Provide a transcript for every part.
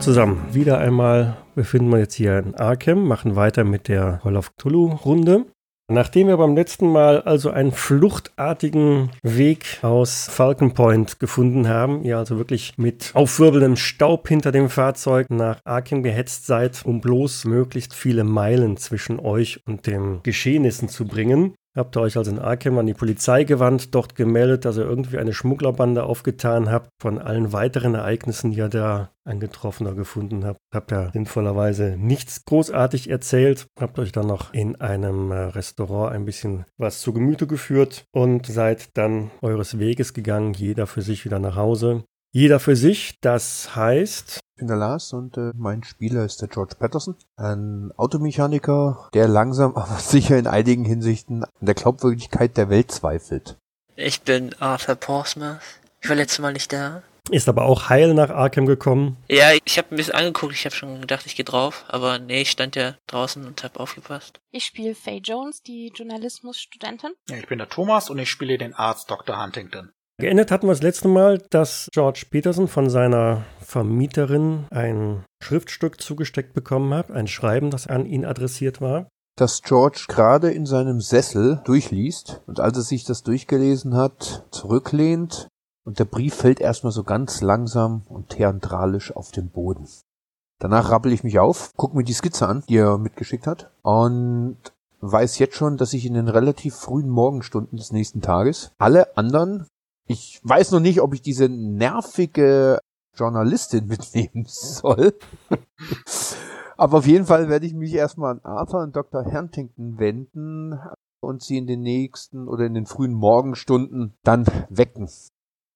zusammen, wieder einmal befinden wir jetzt hier in Arkham, machen weiter mit der Call of Cthulhu-Runde. Nachdem wir beim letzten Mal also einen fluchtartigen Weg aus Falcon Point gefunden haben, ihr also wirklich mit aufwirbelndem Staub hinter dem Fahrzeug nach Arkham gehetzt seid, um bloß möglichst viele Meilen zwischen euch und den Geschehnissen zu bringen, Habt ihr euch also in Arkham an die Polizei gewandt, dort gemeldet, dass ihr irgendwie eine Schmugglerbande aufgetan habt. Von allen weiteren Ereignissen, die ihr da angetroffen oder gefunden habt, habt ihr sinnvollerweise nichts großartig erzählt. Habt euch dann noch in einem äh, Restaurant ein bisschen was zu Gemüte geführt und seid dann eures Weges gegangen, jeder für sich wieder nach Hause. Jeder für sich, das heißt. Ich bin der Lars und äh, mein Spieler ist der George Patterson, ein Automechaniker, der langsam aber sicher in einigen Hinsichten an der Glaubwürdigkeit der Welt zweifelt. Ich bin Arthur Portsmouth. Ich war letztes Mal nicht da. Ist aber auch heil nach Arkham gekommen. Ja, ich habe ein bisschen angeguckt, ich habe schon gedacht, ich gehe drauf, aber nee, ich stand ja draußen und habe aufgepasst. Ich spiele Faye Jones, die Journalismusstudentin. Ja, ich bin der Thomas und ich spiele den Arzt Dr. Huntington. Geendet hatten wir das letzte Mal, dass George Peterson von seiner Vermieterin ein Schriftstück zugesteckt bekommen hat, ein Schreiben, das an ihn adressiert war. Dass George gerade in seinem Sessel durchliest und als er sich das durchgelesen hat, zurücklehnt und der Brief fällt erstmal so ganz langsam und theatralisch auf den Boden. Danach rappel ich mich auf, gucke mir die Skizze an, die er mitgeschickt hat und weiß jetzt schon, dass ich in den relativ frühen Morgenstunden des nächsten Tages alle anderen ich weiß noch nicht, ob ich diese nervige Journalistin mitnehmen soll. Aber auf jeden Fall werde ich mich erstmal an Arthur und Dr. Huntington wenden und sie in den nächsten oder in den frühen Morgenstunden dann wecken.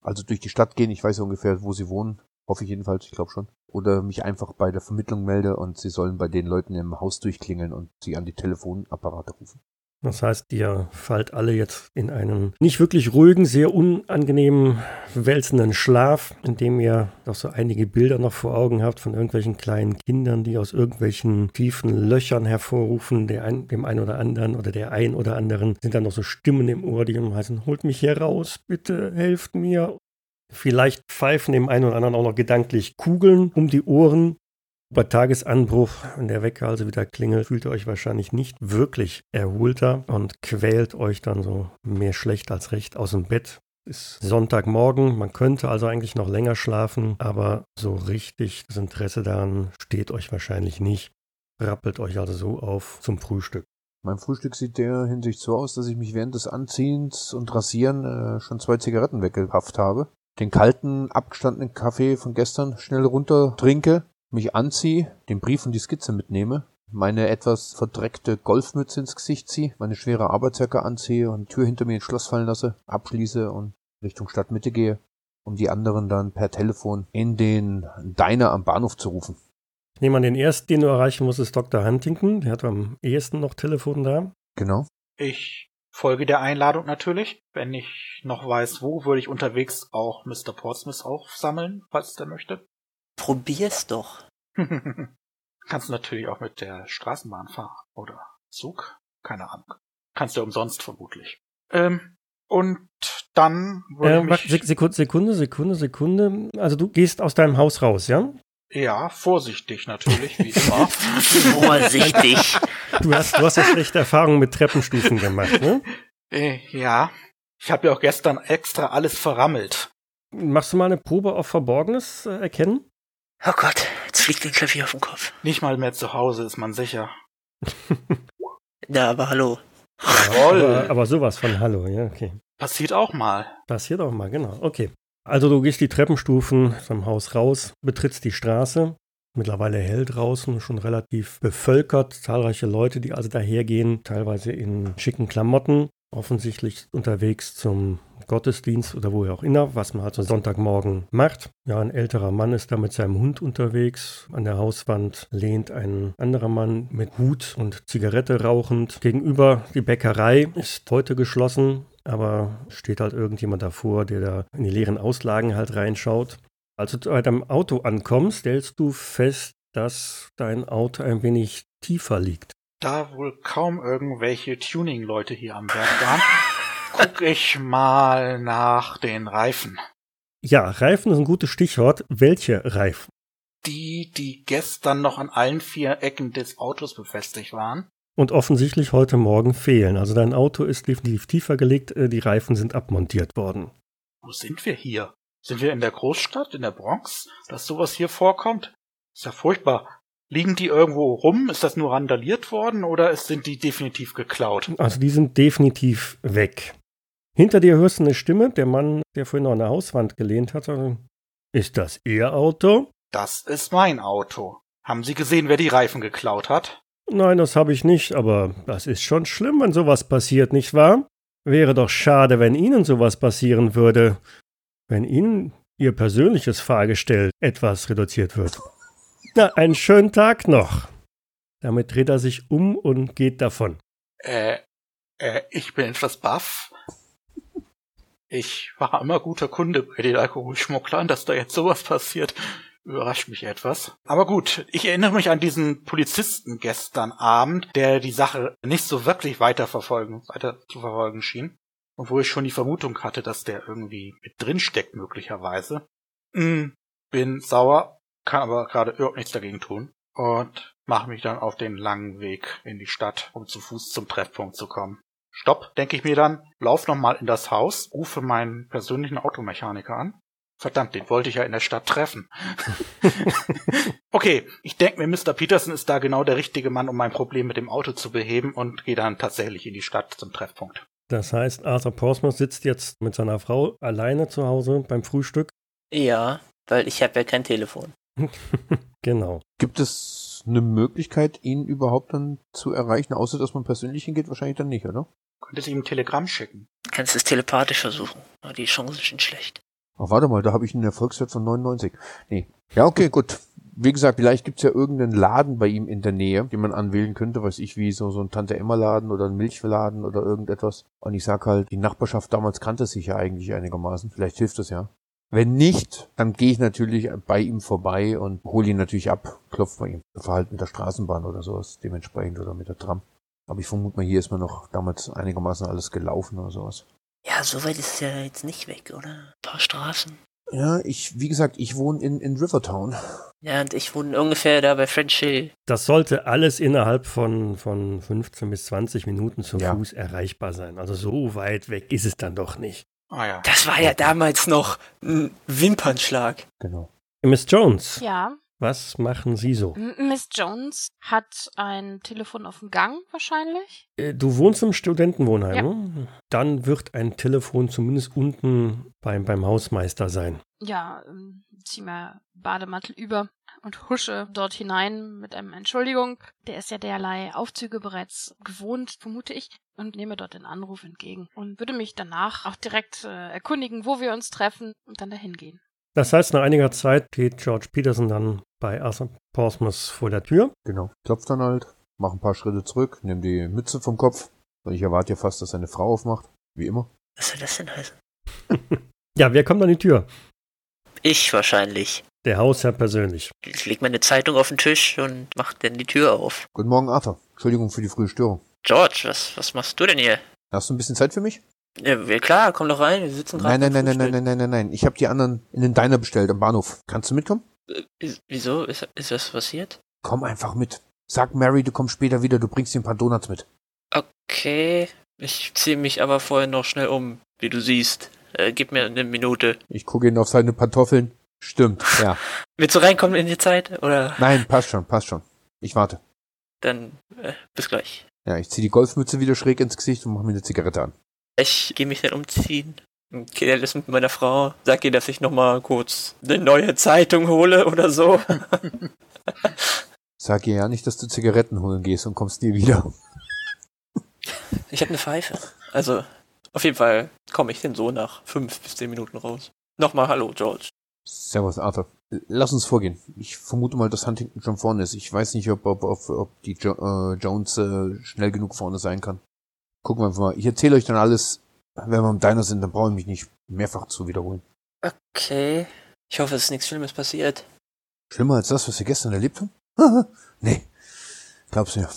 Also durch die Stadt gehen, ich weiß ungefähr, wo sie wohnen. Hoffe ich jedenfalls, ich glaube schon. Oder mich einfach bei der Vermittlung melde und sie sollen bei den Leuten im Haus durchklingeln und sie an die Telefonapparate rufen. Das heißt, ihr fallt alle jetzt in einen nicht wirklich ruhigen, sehr unangenehmen, wälzenden Schlaf, in dem ihr doch so einige Bilder noch vor Augen habt von irgendwelchen kleinen Kindern, die aus irgendwelchen tiefen Löchern hervorrufen, ein, dem einen oder anderen oder der ein oder anderen sind dann noch so Stimmen im Ohr, die heißen, holt mich hier raus, bitte helft mir. Vielleicht pfeifen dem einen oder anderen auch noch gedanklich Kugeln um die Ohren, bei Tagesanbruch, wenn der Wecker also wieder klingelt, fühlt ihr euch wahrscheinlich nicht wirklich erholter und quält euch dann so mehr schlecht als recht aus dem Bett. Ist Sonntagmorgen, man könnte also eigentlich noch länger schlafen, aber so richtig das Interesse daran steht euch wahrscheinlich nicht. Rappelt euch also so auf zum Frühstück. Mein Frühstück sieht der Hinsicht so aus, dass ich mich während des Anziehens und Rasieren äh, schon zwei Zigaretten weggehafft habe. Den kalten, abgestandenen Kaffee von gestern schnell runter trinke mich anziehe, den Brief und die Skizze mitnehme, meine etwas verdreckte Golfmütze ins Gesicht ziehe, meine schwere Arbeitsjacke anziehe und die Tür hinter mir ins Schloss fallen lasse, abschließe und Richtung Stadtmitte gehe, um die anderen dann per Telefon in den Diner am Bahnhof zu rufen. Ich nehme an, den ersten, den du erreichen musst, ist Dr. Huntington. Der hat am ehesten noch Telefon da. Genau. Ich folge der Einladung natürlich. Wenn ich noch weiß, wo, würde ich unterwegs auch Mr. Portsmouth aufsammeln, falls der möchte. Probier's doch. Kannst natürlich auch mit der Straßenbahn fahren oder Zug. Keine Ahnung. Kannst du ja umsonst vermutlich. Ähm, und dann würde äh, mich Sekunde, Sekunde, Sekunde, Sekunde. Also du gehst aus deinem Haus raus, ja? Ja, vorsichtig natürlich, wie immer. vorsichtig. Du hast, du hast ja schlechte Erfahrungen mit Treppenstufen gemacht, ne? Äh, ja. Ich habe ja auch gestern extra alles verrammelt. Machst du mal eine Probe auf Verborgenes äh, erkennen? Oh Gott, jetzt fliegt ein Klavier auf den Kopf. Nicht mal mehr zu Hause ist man sicher. ja, aber hallo. Ja, aber, aber sowas von Hallo, ja, okay. Passiert auch mal. Passiert auch mal, genau. Okay. Also du gehst die Treppenstufen vom Haus raus, betrittst die Straße. Mittlerweile hell draußen, schon relativ bevölkert. Zahlreiche Leute, die also dahergehen, teilweise in schicken Klamotten offensichtlich unterwegs zum Gottesdienst oder wo er auch immer, was man also Sonntagmorgen macht. Ja, ein älterer Mann ist da mit seinem Hund unterwegs. An der Hauswand lehnt ein anderer Mann mit Hut und Zigarette rauchend. Gegenüber die Bäckerei ist heute geschlossen, aber steht halt irgendjemand davor, der da in die leeren Auslagen halt reinschaut. Als du bei deinem Auto ankommst, stellst du fest, dass dein Auto ein wenig tiefer liegt da wohl kaum irgendwelche Tuning-Leute hier am Werk waren, guck ich mal nach den Reifen. Ja, Reifen ist ein gutes Stichwort. Welche Reifen? die, die gestern noch an allen vier Ecken des Autos befestigt waren. Und offensichtlich heute Morgen fehlen. Also dein Auto ist definitiv tiefer gelegt, äh, die Reifen sind abmontiert worden. Wo sind wir hier? Sind wir in der Großstadt, in der Bronx, dass sowas hier vorkommt? Ist ja furchtbar. Liegen die irgendwo rum? Ist das nur randaliert worden oder sind die definitiv geklaut? Also die sind definitiv weg. Hinter dir hörst du eine Stimme, der Mann, der vorhin noch an der Hauswand gelehnt hat. Ist das Ihr Auto? Das ist mein Auto. Haben Sie gesehen, wer die Reifen geklaut hat? Nein, das habe ich nicht, aber das ist schon schlimm, wenn sowas passiert, nicht wahr? Wäre doch schade, wenn Ihnen sowas passieren würde. Wenn Ihnen Ihr persönliches Fahrgestell etwas reduziert wird. Na, einen schönen Tag noch. Damit dreht er sich um und geht davon. Äh, äh, ich bin etwas baff. Ich war immer guter Kunde bei den Alkoholschmugglern, dass da jetzt sowas passiert. Überrascht mich etwas. Aber gut, ich erinnere mich an diesen Polizisten gestern Abend, der die Sache nicht so wirklich weiterverfolgen, weiter zu verfolgen schien. Und wo ich schon die Vermutung hatte, dass der irgendwie mit drin steckt, möglicherweise. Hm, bin sauer, kann aber gerade überhaupt nichts dagegen tun. Und mache mich dann auf den langen Weg in die Stadt, um zu Fuß zum Treffpunkt zu kommen. Stopp, denke ich mir dann, lauf nochmal in das Haus, rufe meinen persönlichen Automechaniker an. Verdammt, den wollte ich ja in der Stadt treffen. okay, ich denke mir, Mr. Peterson ist da genau der richtige Mann, um mein Problem mit dem Auto zu beheben und gehe dann tatsächlich in die Stadt zum Treffpunkt. Das heißt, Arthur Portsmouth sitzt jetzt mit seiner Frau alleine zu Hause beim Frühstück. Ja, weil ich habe ja kein Telefon. genau. Gibt es eine Möglichkeit, ihn überhaupt dann zu erreichen, außer dass man persönlich hingeht? Wahrscheinlich dann nicht, oder? Könntest ihm ein Telegramm schicken. Du kannst es telepathisch versuchen, aber die Chancen sind schlecht. Ach, warte mal, da habe ich einen Erfolgswert von 99. Nee. Ja, okay, gut. Wie gesagt, vielleicht gibt's ja irgendeinen Laden bei ihm in der Nähe, den man anwählen könnte, weiß ich wie, so, so ein Tante-Emma-Laden oder ein Milchladen oder irgendetwas. Und ich sag halt, die Nachbarschaft damals kannte sich ja eigentlich einigermaßen. Vielleicht hilft das ja. Wenn nicht, dann gehe ich natürlich bei ihm vorbei und hole ihn natürlich ab, klopf bei ihm. Verhalten mit der Straßenbahn oder sowas dementsprechend oder mit der Tram. Aber ich vermute mal, hier ist mir noch damals einigermaßen alles gelaufen oder sowas. Ja, so weit ist es ja jetzt nicht weg, oder? Ein paar Straßen. Ja, ich, wie gesagt, ich wohne in, in Rivertown. Ja, und ich wohne ungefähr da bei French Hill. Das sollte alles innerhalb von, von 15 bis 20 Minuten zu Ja. Fuß erreichbar sein. Also so weit weg ist es dann doch nicht. Ah ja. Das war ja damals noch ein Wimpernschlag. Genau. Miss Jones, Ja, was machen Sie so? Miss Jones hat ein Telefon auf dem Gang wahrscheinlich. Äh, Du wohnst im Studentenwohnheim. Ja. ne? Dann wird ein Telefon zumindest unten beim, beim Hausmeister sein. Ja, ähm, zieh mir Bademantel über und husche dort hinein mit einem Entschuldigung. Der ist ja derlei Aufzüge bereits gewohnt, vermute ich, und nehme dort den Anruf entgegen und würde mich danach auch direkt äh, erkundigen, wo wir uns treffen und dann dahin gehen. Das heißt, nach einiger Zeit steht George Peterson dann bei Arthur Portsmouth vor der Tür. Genau. Klopft dann halt, mach ein paar Schritte zurück, nimm die Mütze vom Kopf. Und ich erwarte ja fast, dass seine Frau aufmacht. Wie immer. Was soll das denn heißen? Ja, wer kommt an die Tür? Ich wahrscheinlich. Der Hausherr persönlich. Ich leg meine Zeitung auf den Tisch und mach dann die Tür auf. Guten Morgen, Arthur. Entschuldigung für die frühe Störung. George, was, was machst du denn hier? Hast du ein bisschen Zeit für mich? Ja, klar, komm doch rein, wir sitzen gerade. Nein, nein, nein, nein, nein, nein, nein, nein, nein. Ich habe die anderen in den Diner bestellt am Bahnhof. Kannst du mitkommen? Äh, Wieso? Ist, ist was passiert? Komm einfach mit. Sag Mary, du kommst später wieder, du bringst dir ein paar Donuts mit. Okay. Ich ziehe mich aber vorher noch schnell um, wie du siehst. Äh, gib mir eine Minute. Ich gucke ihn auf seine Pantoffeln. Stimmt, ja. Willst du reinkommen in die Zeit? Oder Nein, passt schon, passt schon. Ich warte. dann äh, bis gleich. Ja, ich zieh die Golfmütze wieder schräg ins Gesicht und mach mir eine Zigarette an. Ich gehe mich dann umziehen. Gehe das mit meiner Frau. Sag ihr, dass ich noch mal kurz eine neue Zeitung hole oder so. Sag ihr ja nicht, dass du Zigaretten holen gehst und kommst nie wieder. Ich habe eine Pfeife. Also, auf jeden Fall komme ich denn so nach fünf bis zehn Minuten raus. Nochmal Hallo, George. Servus, Arthur. Lass uns vorgehen. Ich vermute mal, dass Huntington schon vorne ist. Ich weiß nicht, ob, ob, ob, ob die jo äh, Jones äh, schnell genug vorne sein kann. Gucken wir einfach mal. Ich erzähle euch dann alles. Wenn wir im Diner sind, dann brauche ich mich nicht mehrfach zu wiederholen. Okay. Ich hoffe, es ist nichts Schlimmes passiert. Schlimmer als das, was wir gestern erlebt haben? nee. Glaubst du ja.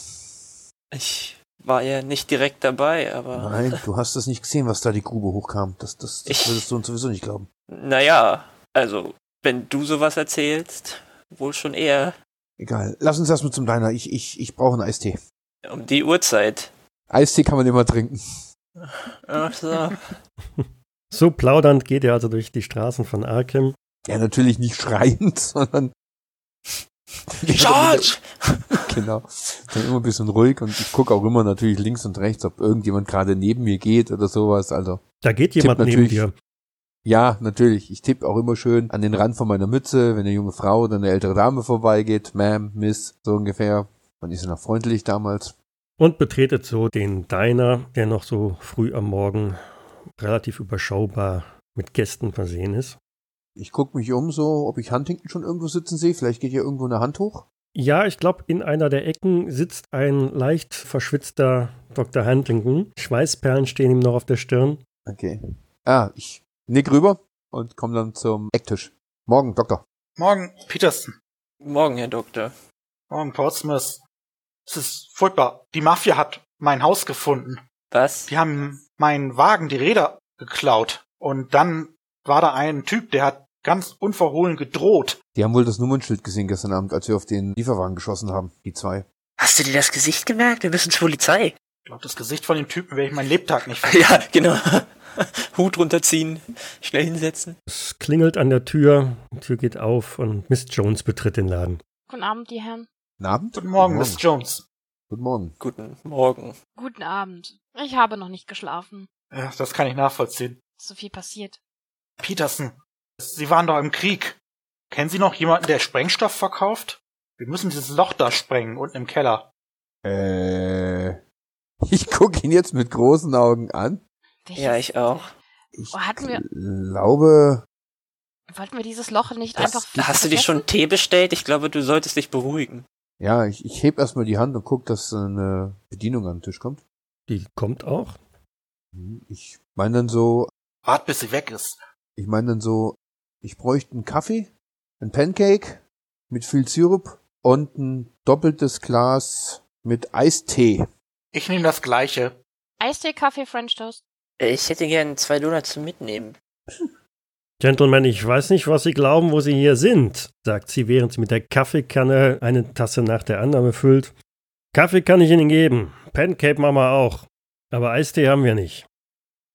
Ich war ja nicht direkt dabei, aber. Nein, du hast es nicht gesehen, was da die Grube hochkam. Das, das, das Ich- würdest du uns sowieso nicht glauben. Naja, also, wenn du sowas erzählst, wohl schon eher Egal. Lass uns erstmal zum Diner. Ich, ich, ich brauche einen Eistee. um die Uhrzeit. Eistee kann man immer trinken. Ach so. So plaudernd geht er also durch die Straßen von Arkham. Ja, natürlich nicht schreiend, sondern. George! genau. Dann immer ein bisschen ruhig und ich gucke auch immer natürlich links und rechts, ob irgendjemand gerade neben mir geht oder sowas. Also, Da geht jemand neben natürlich. dir. ja, natürlich. Ich tippe auch immer schön an den Rand von meiner Mütze, wenn eine junge Frau oder eine ältere Dame vorbeigeht. Ma'am, Miss, so ungefähr. Man ist ja noch freundlich damals. Und betretet so den Diner, der noch so früh am Morgen relativ überschaubar mit Gästen versehen ist. Ich gucke mich um, so, ob ich Huntington schon irgendwo sitzen sehe. Vielleicht geht hier irgendwo eine Hand hoch. Ja, ich glaube, in einer der Ecken sitzt ein leicht verschwitzter Dr. Huntington. Schweißperlen stehen ihm noch auf der Stirn. Okay. Ah, ich nick rüber und komme dann zum Ecktisch. Morgen, Doktor. Morgen, Peterson. Morgen, Herr Doktor. Morgen, Portsmouth. Es ist furchtbar. Die Mafia hat mein Haus gefunden. Was? Die haben meinen Wagen, die Räder geklaut. Und dann war da ein Typ, der hat ganz unverhohlen gedroht. Die haben wohl das Nummernschild gesehen gestern Abend, als wir auf den Lieferwagen geschossen haben. Die zwei. Hast du dir das Gesicht gemerkt? Wir müssen zur Polizei. Ich glaube, das Gesicht von dem Typen werde ich meinen Lebtag nicht vergessen. Ja, genau. Hut runterziehen, schnell hinsetzen. Es klingelt an der Tür, die Tür geht auf und Miss Jones betritt den Laden. Guten Abend, die Herren. Guten Abend. Guten Morgen, Miss Jones. Guten Morgen. Guten Morgen. Guten Abend. Ich habe noch nicht geschlafen. Ja, das kann ich nachvollziehen. So viel passiert. Peterson, Sie waren doch im Krieg. Kennen Sie noch jemanden, der Sprengstoff verkauft? Wir müssen dieses Loch da sprengen, unten im Keller. Äh, ich gucke ihn jetzt mit großen Augen an. Welches- Ja, ich auch. Ich Oh, hatten wir- glaube, Wollten wir dieses Loch nicht Das, einfach. hast du dir schon Tee bestellt? Ich glaube, du solltest dich beruhigen. Ja, ich, ich heb erstmal die Hand und guck, dass eine Bedienung an den Tisch kommt. Die kommt auch. Hm, Ich meine dann so, Wart, bis sie weg ist. ich meine dann so, ich bräuchte einen Kaffee, ein Pancake mit viel Sirup und ein doppeltes Glas mit Eistee. Ich nehme das gleiche. Eistee, Kaffee, French Toast. Ich hätte gern zwei Donuts zum Mitnehmen. Gentlemen, ich weiß nicht, was Sie glauben, wo Sie hier sind, sagt sie, während sie mit der Kaffeekanne eine Tasse nach der anderen füllt. Kaffee kann ich Ihnen geben, Pancake Mama auch, aber Eistee haben wir nicht.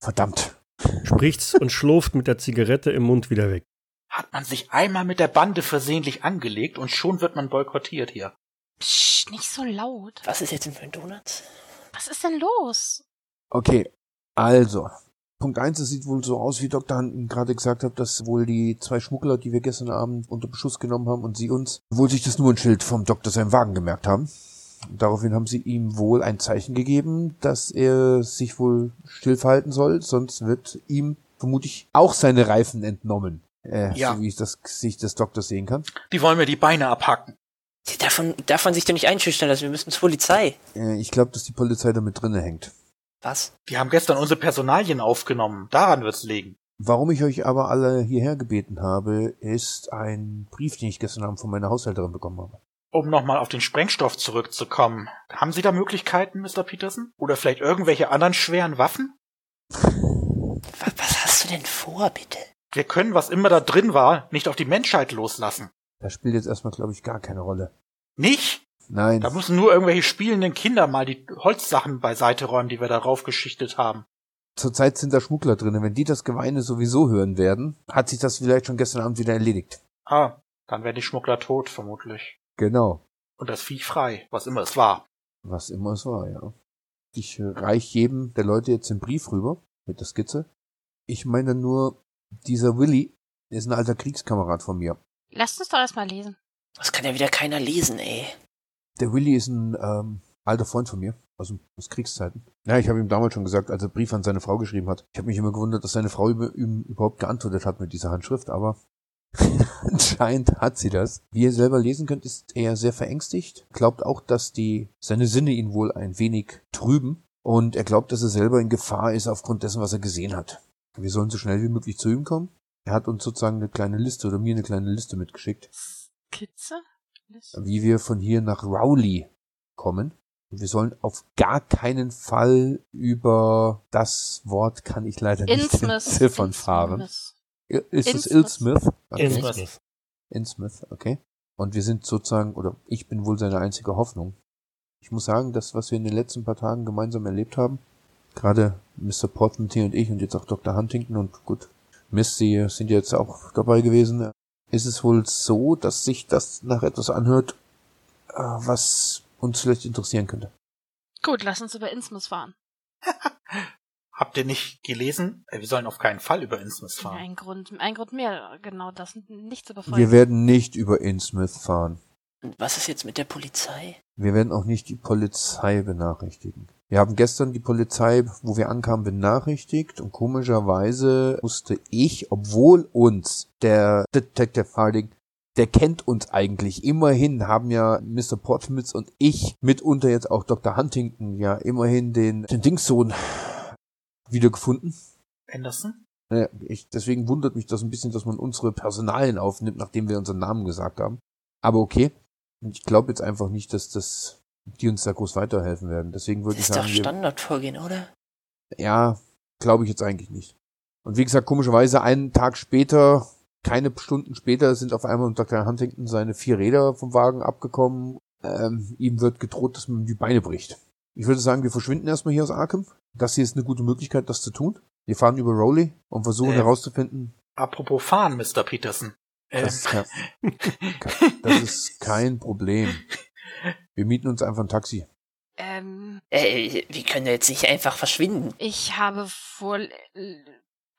Verdammt. Spricht's und schlurft mit der Zigarette im Mund wieder weg. Hat man sich einmal mit der Bande versehentlich angelegt und schon wird man boykottiert hier. Psst, nicht so laut. Was ist jetzt denn für ein Donut? Was ist denn los? Okay, also. Punkt eins, es sieht wohl so aus, wie Dr. Hanten gerade gesagt hat, dass wohl die zwei Schmuggler, die wir gestern Abend unter Beschuss genommen haben und sie uns, wohl sich das Nummernschild vom Doktor seinem Wagen gemerkt haben. Und daraufhin haben sie ihm wohl ein Zeichen gegeben, dass er sich wohl still verhalten soll, sonst wird ihm vermutlich auch seine Reifen entnommen. Äh, Ja. So wie ich das Gesicht des Doktors sehen kann. Die wollen mir die Beine abhacken. Davon darf man sich doch nicht einschüchtern lassen. Wir müssen zur Polizei. Äh, ich glaube, dass die Polizei damit drinne hängt. Was? Die haben gestern unsere Personalien aufgenommen. Daran wird's liegen. Warum ich euch aber alle hierher gebeten habe, ist ein Brief, den ich gestern Abend von meiner Haushälterin bekommen habe. Um nochmal auf den Sprengstoff zurückzukommen. Haben Sie da Möglichkeiten, Mr. Peterson? Oder vielleicht irgendwelche anderen schweren Waffen? Was, was hast du denn vor, bitte? Wir können, was immer da drin war, nicht auf die Menschheit loslassen. Das spielt jetzt erstmal, glaube ich, gar keine Rolle. Nicht? Nein. Da müssen nur irgendwelche spielenden Kinder mal die Holzsachen beiseite räumen, die wir da raufgeschichtet haben. Zurzeit sind da Schmuggler drin. Wenn die das Geweine sowieso hören werden, hat sich das vielleicht schon gestern Abend wieder erledigt. Ah, dann wären die Schmuggler tot, vermutlich. Genau. Und das Viech frei, was immer es war. Was immer es war, ja. Ich äh, reich jedem der Leute jetzt den Brief rüber mit der Skizze. Ich meine nur, dieser Willy ist ein alter Kriegskamerad von mir. Lasst uns doch erstmal lesen. Das kann ja wieder keiner lesen, ey. Der Willy ist ein ähm, alter Freund von mir, aus, aus Kriegszeiten. Ja, ich habe ihm damals schon gesagt, als er Brief an seine Frau geschrieben hat. Ich habe mich immer gewundert, dass seine Frau ihm überhaupt geantwortet hat mit dieser Handschrift, aber anscheinend hat sie das. Wie ihr selber lesen könnt, ist er sehr verängstigt, glaubt auch, dass die seine Sinne ihn wohl ein wenig trüben und er glaubt, dass er selber in Gefahr ist aufgrund dessen, was er gesehen hat. Wir sollen so schnell wie möglich zu ihm kommen. Er hat uns sozusagen eine kleine Liste oder mir eine kleine Liste mitgeschickt Skizze? Wie wir von hier nach Rowley kommen. Und wir sollen auf gar keinen Fall über das Wort kann ich leider nicht entziffern fahren. Ist es. Ilsmith? Okay. Innsmouth. Innsmouth, okay. Und wir sind sozusagen, oder ich bin wohl seine einzige Hoffnung. Ich muss sagen, das, was wir in den letzten paar Tagen gemeinsam erlebt haben, gerade Mr. Portman und ich und jetzt auch Dr. Huntington und gut, Miss, Sie sind jetzt auch dabei gewesen, ist es wohl so, dass sich das nach etwas anhört, äh, was uns vielleicht interessieren könnte. Gut, lass uns über Innsmouth fahren. Habt ihr nicht gelesen? Äh, Wir sollen auf keinen Fall über Innsmouth fahren. Ein Grund, ein Grund mehr, genau das. Nicht zu überfolgen. Wir werden nicht über Innsmouth fahren. Und was ist jetzt mit der Polizei? Wir werden auch nicht die Polizei benachrichtigen. Wir haben gestern die Polizei, wo wir ankamen, benachrichtigt und komischerweise musste ich, obwohl uns der Detective Harding, der kennt uns eigentlich. Immerhin haben ja Mr. Portsmouth und ich, mitunter jetzt auch Dr. Huntington, ja immerhin den, den Dingssohn wiedergefunden. Anderson? Ja, ich, deswegen wundert mich das ein bisschen, dass man unsere Personalien aufnimmt, nachdem wir unseren Namen gesagt haben. Aber okay. Und ich glaube jetzt einfach nicht, dass das die uns da groß weiterhelfen werden. Deswegen würde Das ich ist doch sagen, wir, Standardvorgehen, oder? ja, glaube ich jetzt eigentlich nicht. Und wie gesagt, komischerweise einen Tag später, keine Stunden später, sind auf einmal Dr. Huntington seine vier Räder vom Wagen abgekommen. Ähm, ihm wird gedroht, dass man ihm die Beine bricht. Ich würde sagen, wir verschwinden erstmal hier aus Arkham. Das hier ist eine gute Möglichkeit, das zu tun. Wir fahren über Rowley und versuchen Ähm. herauszufinden, Apropos fahren, Mr. Peterson. Äh, das ist, kein, das ist kein Problem. Wir mieten uns einfach ein Taxi. ähm, Äh, wir können jetzt nicht einfach verschwinden. ich habe vor.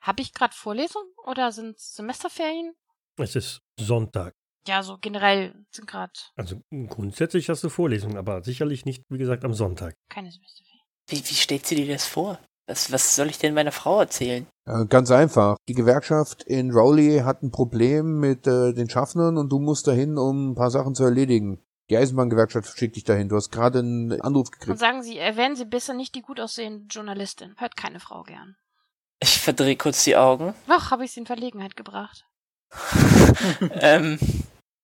Habe ich gerade Vorlesung oder sind Semesterferien? Es ist Sonntag. Ja, so generell sind gerade Also grundsätzlich hast du Vorlesungen, aber sicherlich nicht, wie gesagt, am Sonntag. keine Semesterferien. Wie, wie steht sie dir das vor? Was, was soll ich denn meiner Frau erzählen? Äh, ganz einfach. Die Gewerkschaft in Rowley hat ein Problem mit äh, den Schaffnern und du musst dahin, um ein paar Sachen zu erledigen. Die Eisenbahngewerkschaft schickt dich dahin. Du hast gerade einen Anruf Und gekriegt. sagen Sie, erwähnen Sie besser nicht die gut aussehende Journalistin. Hört keine Frau gern. Ich verdrehe kurz die Augen. Ach, habe ich Sie in Verlegenheit gebracht. ähm,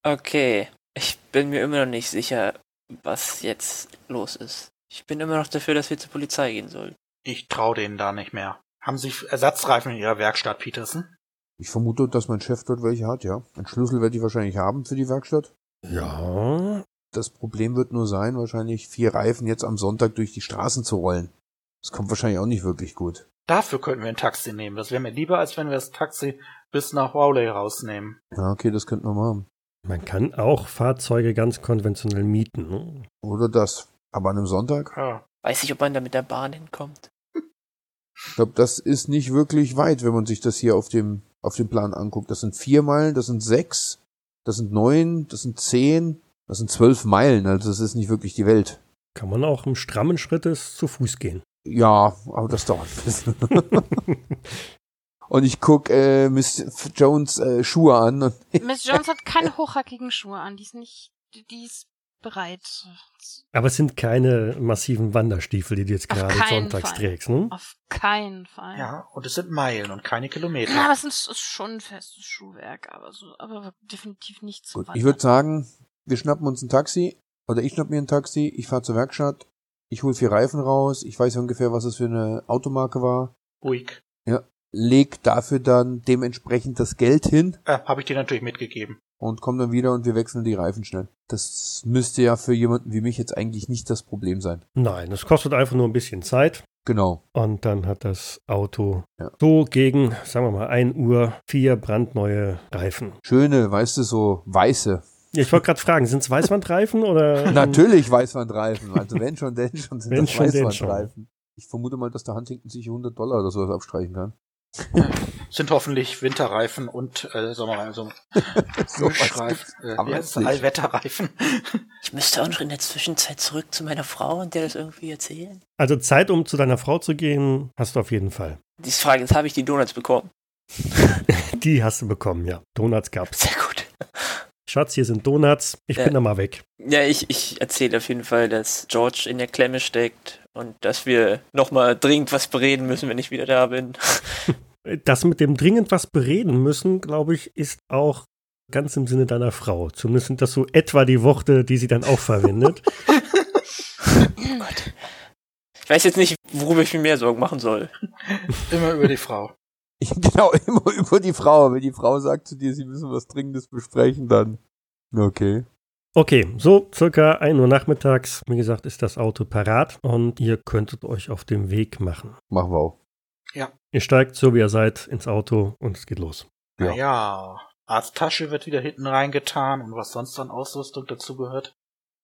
okay. Ich bin mir immer noch nicht sicher, was jetzt los ist. Ich bin immer noch dafür, dass wir zur Polizei gehen sollen. Ich traue denen da nicht mehr. Haben Sie Ersatzreifen in Ihrer Werkstatt, Peterson? Ich vermute, dass mein Chef dort welche hat, ja. Einen Schlüssel werde ich wahrscheinlich haben für die Werkstatt. Ja, Das Problem wird nur sein, wahrscheinlich vier Reifen jetzt am Sonntag durch die Straßen zu rollen. Das kommt wahrscheinlich auch nicht wirklich gut. Dafür könnten wir ein Taxi nehmen. Das wäre mir lieber, als wenn wir das Taxi bis nach Rowley rausnehmen. Ja, okay, das könnten wir machen. man kann auch Fahrzeuge ganz konventionell mieten. Ne? Oder das. Aber an einem Sonntag? Ja. Weiß ich, ob man da mit der Bahn hinkommt. Ich glaube, das ist nicht wirklich weit, wenn man sich das hier auf dem, auf dem Plan anguckt. Das sind vier Meilen, das sind sechs, das sind neun, das sind zehn, das sind zwölf Meilen. Also das ist nicht wirklich die Welt. Kann man auch im strammen Schrittes zu Fuß gehen. Ja, aber das dauert ein bisschen. und ich guck äh, Miss Jones äh, Schuhe an. Und Miss Jones hat keine hochhackigen Schuhe an. Die ist nicht. Die, die ist bereit. Aber es sind keine massiven Wanderstiefel, die du jetzt gerade sonntags Fall. trägst. Ne? Auf keinen Fall. Ja, und es sind Meilen und keine Kilometer. Ja, das ist, ist schon ein festes Schuhwerk, aber so, aber definitiv nicht zum gut, ich würde sagen, wir schnappen uns ein Taxi. Oder ich schnapp mir ein Taxi, ich fahre zur Werkstatt, ich hol vier Reifen raus, ich weiß ungefähr, was es für eine Automarke war. Ruhig. Leg dafür dann dementsprechend das Geld hin Äh, Habe ich dir natürlich mitgegeben. und komm dann wieder und wir wechseln die Reifen schnell. Das müsste ja für jemanden wie mich jetzt eigentlich nicht das Problem sein. Nein, es kostet einfach nur ein bisschen Zeit. Genau. Und dann hat das Auto Ja. so gegen, sagen wir mal, 1 Uhr vier brandneue Reifen. Schöne, weißt du, so weiße. Ja, ich wollte gerade fragen, sind es Weißwandreifen oder? Natürlich Weißwandreifen. Also wenn schon, denn schon sind Wenn das schon, Weißwandreifen. Ich vermute mal, dass der Huntington sich 100 Dollar oder sowas abstreichen kann. Sind hoffentlich Winterreifen und äh, Sommerreifen. So So Mischreifen. Äh, aber? Allwetterreifen. Ich müsste auch noch in der Zwischenzeit zurück zu meiner Frau und der das irgendwie erzählen. Also Zeit, um zu deiner Frau zu gehen, hast du auf jeden Fall. Die Frage ist, habe ich die Donuts bekommen? Die hast du bekommen, ja. Donuts gab's. Sehr gut. Schatz, hier sind Donuts. Ich Ja. bin da mal weg. Ja, ich, ich erzähle auf jeden Fall, dass George in der Klemme steckt und dass wir nochmal dringend was bereden müssen, wenn ich wieder da bin. Das mit dem dringend was bereden müssen, glaube ich, ist auch ganz im Sinne deiner Frau. Zumindest sind das so etwa die Worte, die sie dann auch verwendet. Oh Gott. Ich weiß jetzt nicht, worüber ich mir mehr Sorgen machen soll. Immer über die Frau. Genau, immer über die Frau. Wenn die Frau sagt zu dir, sie müssen was Dringendes besprechen, dann Okay. Okay, so circa 1 Uhr nachmittags, wie gesagt, ist das Auto parat und ihr könntet euch auf den Weg machen. Machen wir auch. Ihr steigt, so wie ihr seid, ins Auto und es geht los. Ja. Ja. ja. Arzttasche wird wieder hinten reingetan und was sonst an Ausrüstung dazugehört.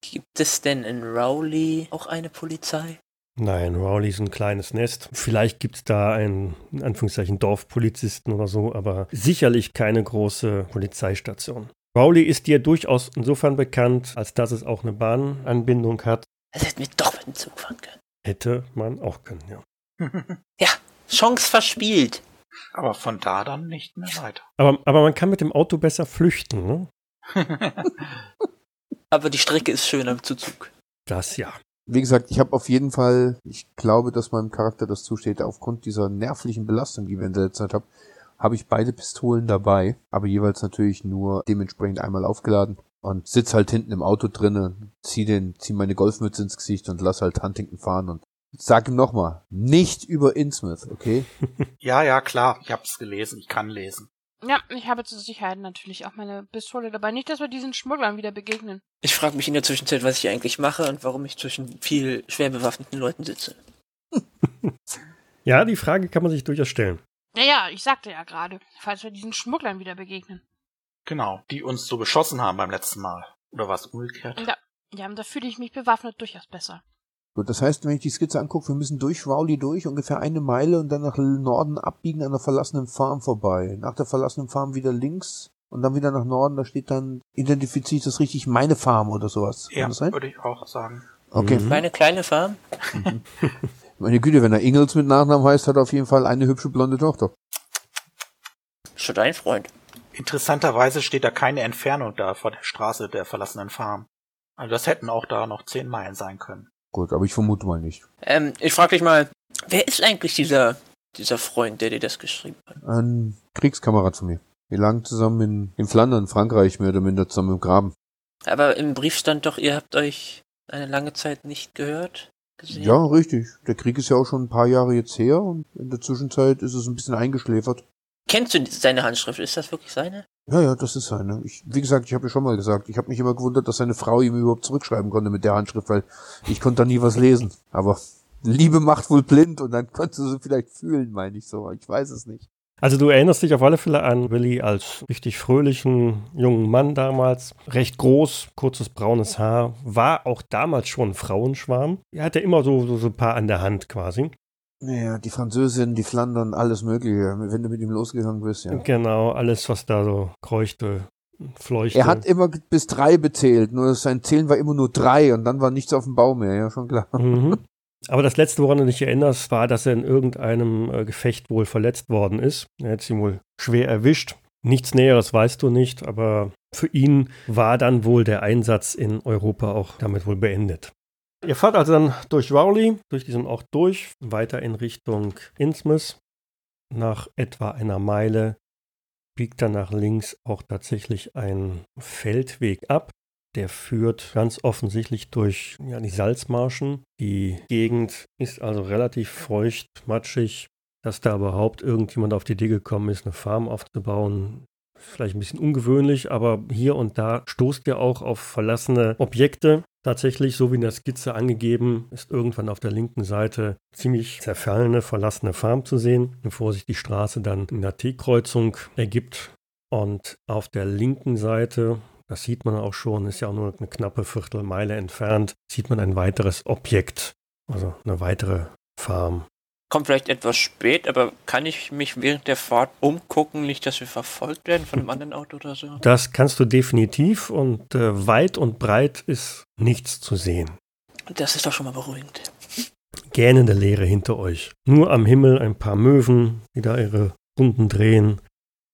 Gibt es denn in Rowley auch eine Polizei? Nein, Rowley ist ein kleines Nest. Vielleicht gibt es da einen, in Anführungszeichen, Dorfpolizisten oder so, aber sicherlich keine große Polizeistation. Rowley ist dir durchaus insofern bekannt, als dass es auch eine Bahnanbindung hat. Das hätten wir doch mit dem Zug fahren können. Hätte man auch können, ja. Chance verspielt. Aber von da dann nicht mehr weiter. Aber, aber man kann mit dem Auto besser flüchten, ne? Aber die Strecke ist schöner zu Zug. Das ja. Wie gesagt, ich habe auf jeden Fall, ich glaube, dass meinem Charakter das zusteht, aufgrund dieser nervlichen Belastung, die wir in der Zeit haben, habe ich beide Pistolen dabei, aber jeweils natürlich nur dementsprechend einmal aufgeladen und sitz halt hinten im Auto drinnen, zieh den, zieh meine Golfmütze ins Gesicht und lass halt Huntington fahren und sag ihm nochmal, nicht über Innsmouth, okay? ja, ja, klar. Ich hab's gelesen. Ich kann lesen. Ja, ich habe zur Sicherheit natürlich auch meine Pistole dabei. Nicht, dass wir diesen Schmugglern wieder begegnen. Ich frage mich in der Zwischenzeit, was ich eigentlich mache und warum ich zwischen viel schwer bewaffneten Leuten sitze. Ja, die Frage kann man sich durchaus stellen. Naja, ich sagte ja gerade, falls wir diesen Schmugglern wieder begegnen. Genau. Die uns so beschossen haben beim letzten Mal. Oder was umgekehrt? Ja, ja, da fühle ich mich bewaffnet durchaus besser. Gut, das heißt, wenn ich die Skizze angucke, wir müssen durch Rowley durch, ungefähr eine Meile und dann nach Norden abbiegen an der verlassenen Farm vorbei. Nach der verlassenen Farm wieder links und dann wieder nach Norden, da steht dann, identifiziert sich das richtig, meine Farm oder sowas. Kann Ja, das sein? würde ich auch sagen. Okay. Mhm. Meine kleine Farm? Meine Güte, wenn er Ingels mit Nachnamen heißt, hat er auf jeden Fall eine hübsche blonde Tochter. Schon dein Freund. Interessanterweise steht da keine Entfernung da vor der Straße der verlassenen Farm. Also das hätten auch da noch zehn Meilen sein können. Gut, aber ich vermute mal nicht. Ähm, ich frage dich mal, wer ist eigentlich dieser, dieser Freund, der dir das geschrieben hat? Ein Kriegskamerad von mir. Wir lagen zusammen in, in Flandern, Frankreich, mehr oder minder zusammen im Graben. Aber im Brief stand doch, ihr habt euch eine lange Zeit nicht gehört, gesehen. Ja, richtig. Der Krieg ist ja auch schon ein paar Jahre jetzt her und in der Zwischenzeit ist es ein bisschen eingeschläfert. Kennst du seine Handschrift? Ist das wirklich seine? Ja, ja, das ist seine. Ich, wie gesagt, ich habe ja schon mal gesagt, ich habe mich immer gewundert, dass seine Frau ihm überhaupt zurückschreiben konnte mit der Handschrift, weil ich konnte da nie was lesen. Aber Liebe macht wohl blind und dann konnte sie vielleicht fühlen, meine ich so. Ich weiß es nicht. Also du erinnerst dich auf alle Fälle an Willi als richtig fröhlichen jungen Mann damals. Recht groß, kurzes braunes Haar. War auch damals schon ein Frauenschwarm. Er hatte immer so, so, so ein paar an der Hand quasi. Naja, die Französin, die Flandern, alles mögliche, wenn du mit ihm losgegangen bist, ja. Genau, alles, was da so kreuchte, fleuchte. Er hat immer bis drei bezählt, nur sein Zählen war immer nur drei und dann war nichts auf dem Baum mehr, ja, schon klar. Mhm. Aber das letzte, woran du dich erinnerst, war, dass er in irgendeinem äh, Gefecht wohl verletzt worden ist. Er hat ihn wohl schwer erwischt. Nichts Näheres weißt du nicht, aber für ihn war dann wohl der Einsatz in Europa auch damit wohl beendet. Ihr fahrt also dann durch Rowley, durch diesen Ort durch, weiter in Richtung Innsmouth. Nach etwa einer Meile biegt dann nach links auch tatsächlich ein Feldweg ab. Der führt ganz offensichtlich durch ja, die Salzmarschen. Die Gegend ist also relativ feucht, matschig. Dass da überhaupt irgendjemand auf die Idee gekommen ist, eine Farm aufzubauen, vielleicht ein bisschen ungewöhnlich, aber hier und da stoßt ihr auch auf verlassene Objekte. Tatsächlich, so wie in der Skizze angegeben, ist irgendwann auf der linken Seite ziemlich zerfallene, verlassene Farm zu sehen, bevor sich die Straße dann in der T-Kreuzung ergibt. Und auf der linken Seite, das sieht man auch schon, ist ja auch nur eine knappe Viertelmeile entfernt, sieht man ein weiteres Objekt, also eine weitere Farm. Kommt vielleicht etwas spät, aber kann ich mich während der Fahrt umgucken, nicht, dass wir verfolgt werden von einem anderen Auto oder so? Das kannst du definitiv und äh, weit und breit ist nichts zu sehen. Das ist doch schon mal beruhigend. Gähnende Leere hinter euch. Nur am Himmel ein paar Möwen, die da ihre Runden drehen,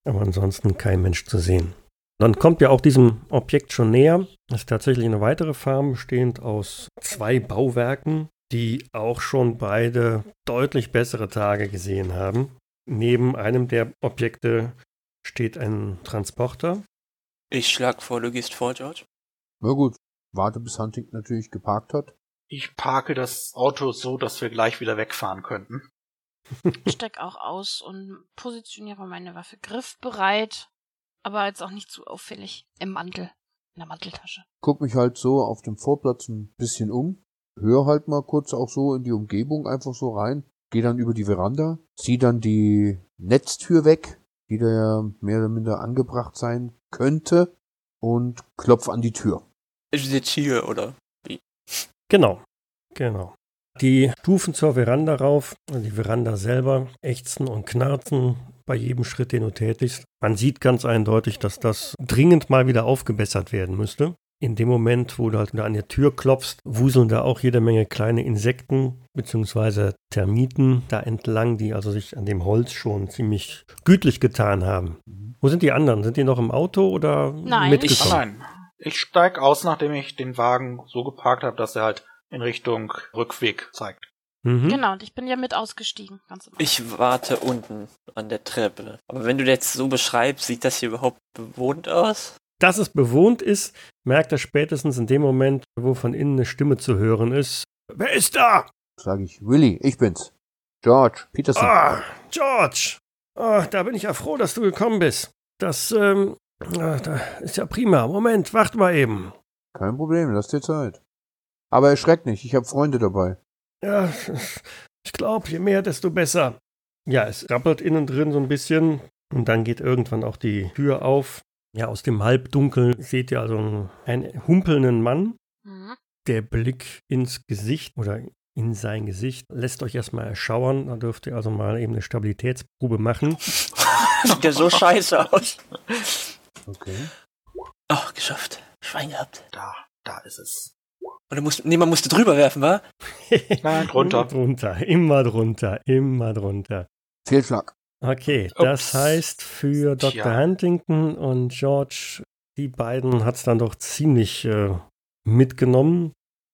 aber ansonsten kein Mensch zu sehen. Dann kommt ihr auch diesem Objekt schon näher. Das ist tatsächlich eine weitere Farm, bestehend aus zwei Bauwerken, die auch schon beide deutlich bessere Tage gesehen haben. Neben einem der Objekte steht ein Transporter. Ich schlag vor, du gehst vor, George. Na gut, warte bis Huntington natürlich geparkt hat. Ich parke das Auto so, dass wir gleich wieder wegfahren könnten. Ich steig auch aus und positioniere meine Waffe griffbereit, aber jetzt auch nicht zu auffällig im Mantel. in der Manteltasche. Guck mich halt so auf dem Vorplatz ein bisschen um, hör halt mal kurz auch so in die Umgebung einfach so rein, geh dann über die Veranda, zieh dann die Netztür weg, die da ja mehr oder minder angebracht sein könnte und klopf an die Tür. Ist jetzt hier, oder? Genau, genau. Die Stufen zur Veranda rauf, also die Veranda selber, ächzen und knarzen bei jedem Schritt, den du tätigst. Man sieht ganz eindeutig, dass das dringend mal wieder aufgebessert werden müsste. In dem Moment, wo du halt wieder an der Tür klopfst, wuseln da auch jede Menge kleine Insekten bzw. Termiten da entlang, die also sich an dem Holz schon ziemlich gütlich getan haben. Wo sind die anderen? Sind die noch im Auto oder Nein. Ich, mitgekommen? nein. Ich steig aus, nachdem ich den Wagen so geparkt habe, dass er halt in Richtung Rückweg zeigt. Mhm. Genau, und ich bin ja mit ausgestiegen. Ich warte unten an der Treppe. Aber wenn du das so beschreibst, sieht das hier überhaupt bewohnt aus? Dass es bewohnt ist, merkt er spätestens in dem Moment, wo von innen eine Stimme zu hören ist. Wer ist da? Sag ich, Willy, ich bin's. George, Peterson. Ah, George. Ah, da bin ich ja froh, dass du gekommen bist. Das, ähm, ah, da ist ja prima. Moment, wart mal eben. Kein Problem, lass dir Zeit. Aber erschreck nicht, ich habe Freunde dabei. Ja, ich glaube, je mehr, desto besser. Ja, es rappelt innen drin so ein bisschen und dann geht irgendwann auch die Tür auf. Ja, aus dem Halbdunkel seht ihr also einen, humpelnden Mann. Mhm. Der Blick ins Gesicht oder in sein Gesicht lässt euch erstmal erschauern. Da dürft ihr also mal eben eine Stabilitätsprobe machen. Sieht ja so scheiße aus. Okay. Oh, geschafft. Schwein gehabt. Da, da ist es. Und du musst, nee, man musste drüber werfen, wa? Nein, drunter. drunter, immer drunter, immer drunter. Fehlschlag. Okay, Ups. das heißt für Dr. Tja. Huntington und George, die beiden hat es dann doch ziemlich äh, mitgenommen.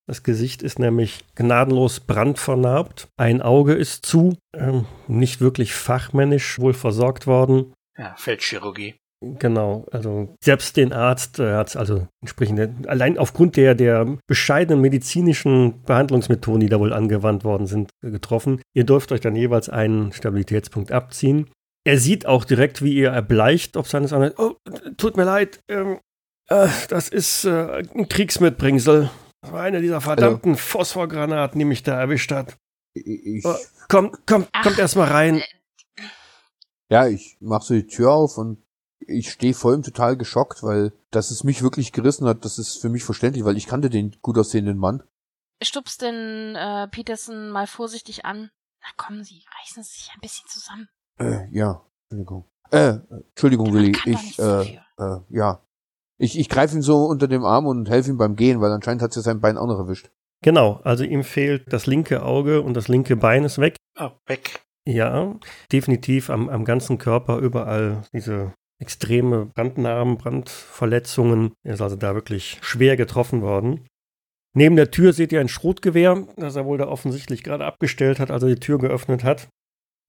Das Gesicht ist nämlich gnadenlos brandvernarbt. Ein Auge ist zu, ähm, nicht wirklich fachmännisch wohl versorgt worden. Ja, Feldchirurgie. Genau, also selbst den Arzt äh, hat es also entsprechend, allein aufgrund der, der bescheidenen medizinischen Behandlungsmethoden, die da wohl angewandt worden sind, äh, getroffen. Ihr dürft euch dann jeweils einen Stabilitätspunkt abziehen. Er sieht auch direkt, wie ihr erbleicht, ob seines anderen, oh, tut mir leid, ähm, äh, das ist äh, ein Kriegsmitbringsel. Das war eine dieser verdammten Phosphorgranaten, die mich da erwischt hat. Ich, Oh, komm, komm, kommt Ach, erst mal rein. ja, ich mach so die Tür auf und ich stehe vor ihm total geschockt, weil dass es mich wirklich gerissen hat, das ist für mich verständlich, weil ich kannte den gut aussehenden Mann. Stupst den äh, Peterson mal vorsichtig an. Na kommen Sie, reißen Sie sich ein bisschen zusammen. Äh, ja, Entschuldigung. Äh, Entschuldigung, Willi, ich, äh, äh, ja. Ich, ich greife ihm so unter dem Arm und helfe ihm beim Gehen, weil anscheinend hat ja sein Bein auch noch erwischt. Genau, also ihm fehlt das linke Auge und das linke Bein ist weg. Oh, weg. Ja, definitiv am, am ganzen Körper überall diese extreme Brandnarben, Brandverletzungen. Er ist also da wirklich schwer getroffen worden. Neben der Tür seht ihr ein Schrotgewehr, das er wohl da offensichtlich gerade abgestellt hat, als er die Tür geöffnet hat.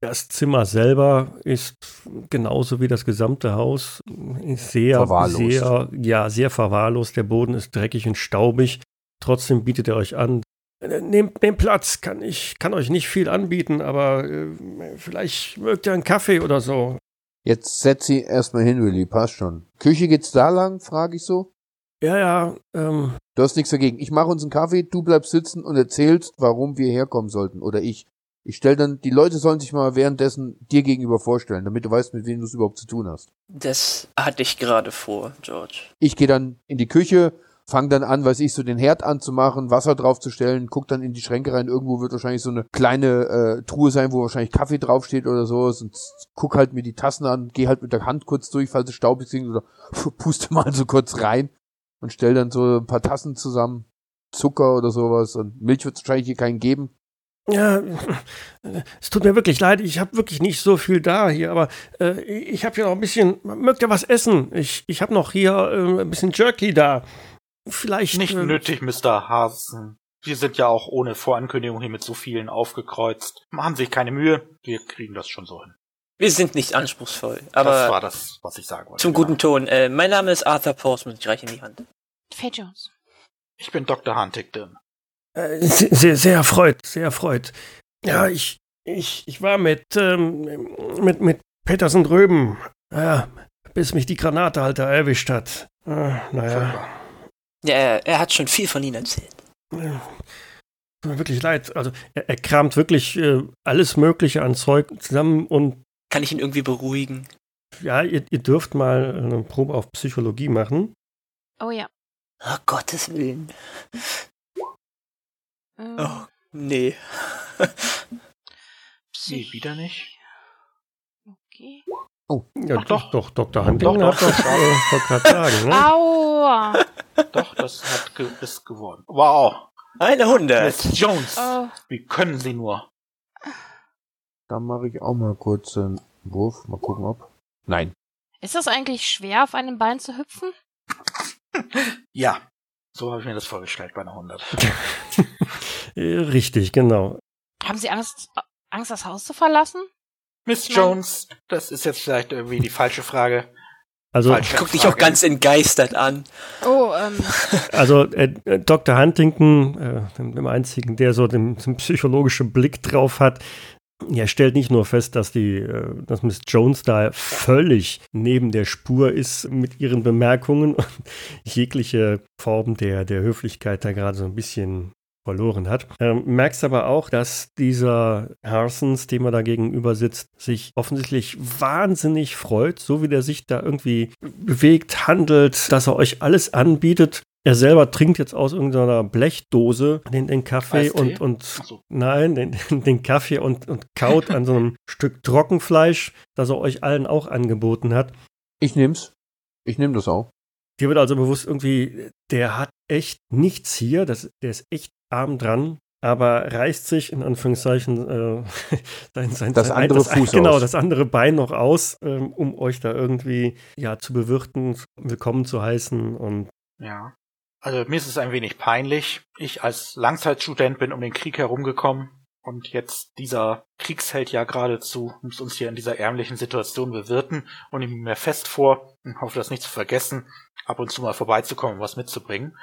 Das Zimmer selber ist genauso wie das gesamte Haus sehr, Verwahrlost. sehr, ja, sehr verwahrlost. Der Boden ist dreckig und staubig. Trotzdem bietet er euch an, Nehmt, nehmt Platz, kann ich kann euch nicht viel anbieten, aber äh, vielleicht mögt ihr einen Kaffee oder so. Jetzt setz sie erstmal hin, Willi, passt schon. Küche geht's da lang, frage ich so. Ja, ja, ähm, Du hast nichts dagegen. Ich mache uns einen Kaffee, du bleibst sitzen und erzählst, warum wir herkommen sollten. Oder ich. Ich stell dann, die Leute sollen sich mal währenddessen dir gegenüber vorstellen, damit du weißt, mit wem du es überhaupt zu tun hast. Das hatte ich gerade vor, George. Ich gehe dann in die Küche, fang dann an, weiß ich, so den Herd anzumachen, Wasser draufzustellen, guck dann in die Schränke rein. Irgendwo wird wahrscheinlich so eine kleine äh, Truhe sein, wo wahrscheinlich Kaffee draufsteht oder so. Und guck halt mir die Tassen an, geh halt mit der Hand kurz durch, falls es staubig sind oder puste mal so kurz rein und stell dann so ein paar Tassen zusammen. Zucker oder sowas. Und Milch wird wahrscheinlich hier keinen geben. ja, es tut mir wirklich leid, ich habe wirklich nicht so viel da hier, aber äh, ich habe ja noch ein bisschen, mögt ihr was essen? Ich, ich habe noch hier äh, ein bisschen Jerky da. Vielleicht. Nicht äh, nötig, Mr. Hasen. Wir sind ja auch ohne Vorankündigung hier mit so vielen aufgekreuzt. Machen Sie sich keine Mühe, wir kriegen das schon so hin. Wir sind nicht anspruchsvoll, das war aber das, was ich sagen wollte. zum Genau. guten Ton. Äh, mein Name ist Arthur Portsmouth, ich reiche in die Hand. Faye Jones. Ich bin Dr. Huntington. Äh, se- sehr, sehr erfreut, sehr erfreut. Ja, ich, ich, ich war mit, ähm, mit, mit Petersen drüben, ja, bis mich die Granate halt erwischt hat. Äh, naja, Furchtbar. Ja, er, hat schon viel von Ihnen erzählt. Ja, tut mir wirklich leid. Also er, er kramt wirklich äh, alles Mögliche an Zeug zusammen und Kann ich ihn irgendwie beruhigen? ja, ihr, ihr dürft mal eine Probe auf Psychologie machen. Oh ja. Oh, Gottes Willen. Ähm, Oh, nee. Sie wieder nicht? Okay. Ja, Ach doch. doch, Dr. Huntington Doch, hat doch. doch, äh, sagen, ne? Aua! Doch, das hat ge ist geworden. Wow. Eine Hundert. Miss Jones. Oh, Wie können Sie nur? Da mache ich auch mal kurz einen Wurf. Mal gucken, ob. Nein. ist das eigentlich schwer, auf einem Bein zu hüpfen? Ja. So habe ich mir das vorgestellt bei einer 100. Äh, Richtig, genau. Haben Sie Angst, Angst, das Haus zu verlassen? Miss. Jones, das ist jetzt vielleicht irgendwie die falsche Frage. Also, Falsch. Guck dich auch ganz entgeistert an. Oh, ähm, also äh, äh, Dr. Huntington, äh, dem, einzigen, der so den, den psychologischen Blick drauf hat, er stellt nicht nur fest, dass die, äh, dass Miss Jones da völlig neben der Spur ist mit ihren Bemerkungen und jegliche Form der, der Höflichkeit da gerade so ein bisschen verloren hat. Ähm, merkst aber auch, dass dieser Harsons, dem er da gegenüber sitzt, sich offensichtlich wahnsinnig freut, so wie der sich da irgendwie bewegt, handelt, dass er euch alles anbietet. Er selber trinkt jetzt aus irgendeiner Blechdose den, den Kaffee Eistee? und, und so. nein, den, den Kaffee und, und kaut an so einem Stück Trockenfleisch, das er euch allen auch angeboten hat. Ich nehm's. Ich nehme das auch. Dir wird also bewusst irgendwie, der hat echt nichts hier, das, der ist echt arm dran, aber reißt sich in Anführungszeichen äh, sein, sein, Das sein, andere das, Fuß genau, aus. das andere Bein noch aus, ähm, um euch da irgendwie ja zu bewirten, willkommen zu heißen und Ja. Also mir ist es ein wenig peinlich. Ich als Langzeitstudent bin um den Krieg herumgekommen und jetzt dieser Kriegsheld ja geradezu muss uns hier in dieser ärmlichen Situation bewirten und ich nehme mir fest vor, und hoffe das nicht zu vergessen, ab und zu mal vorbeizukommen und was mitzubringen.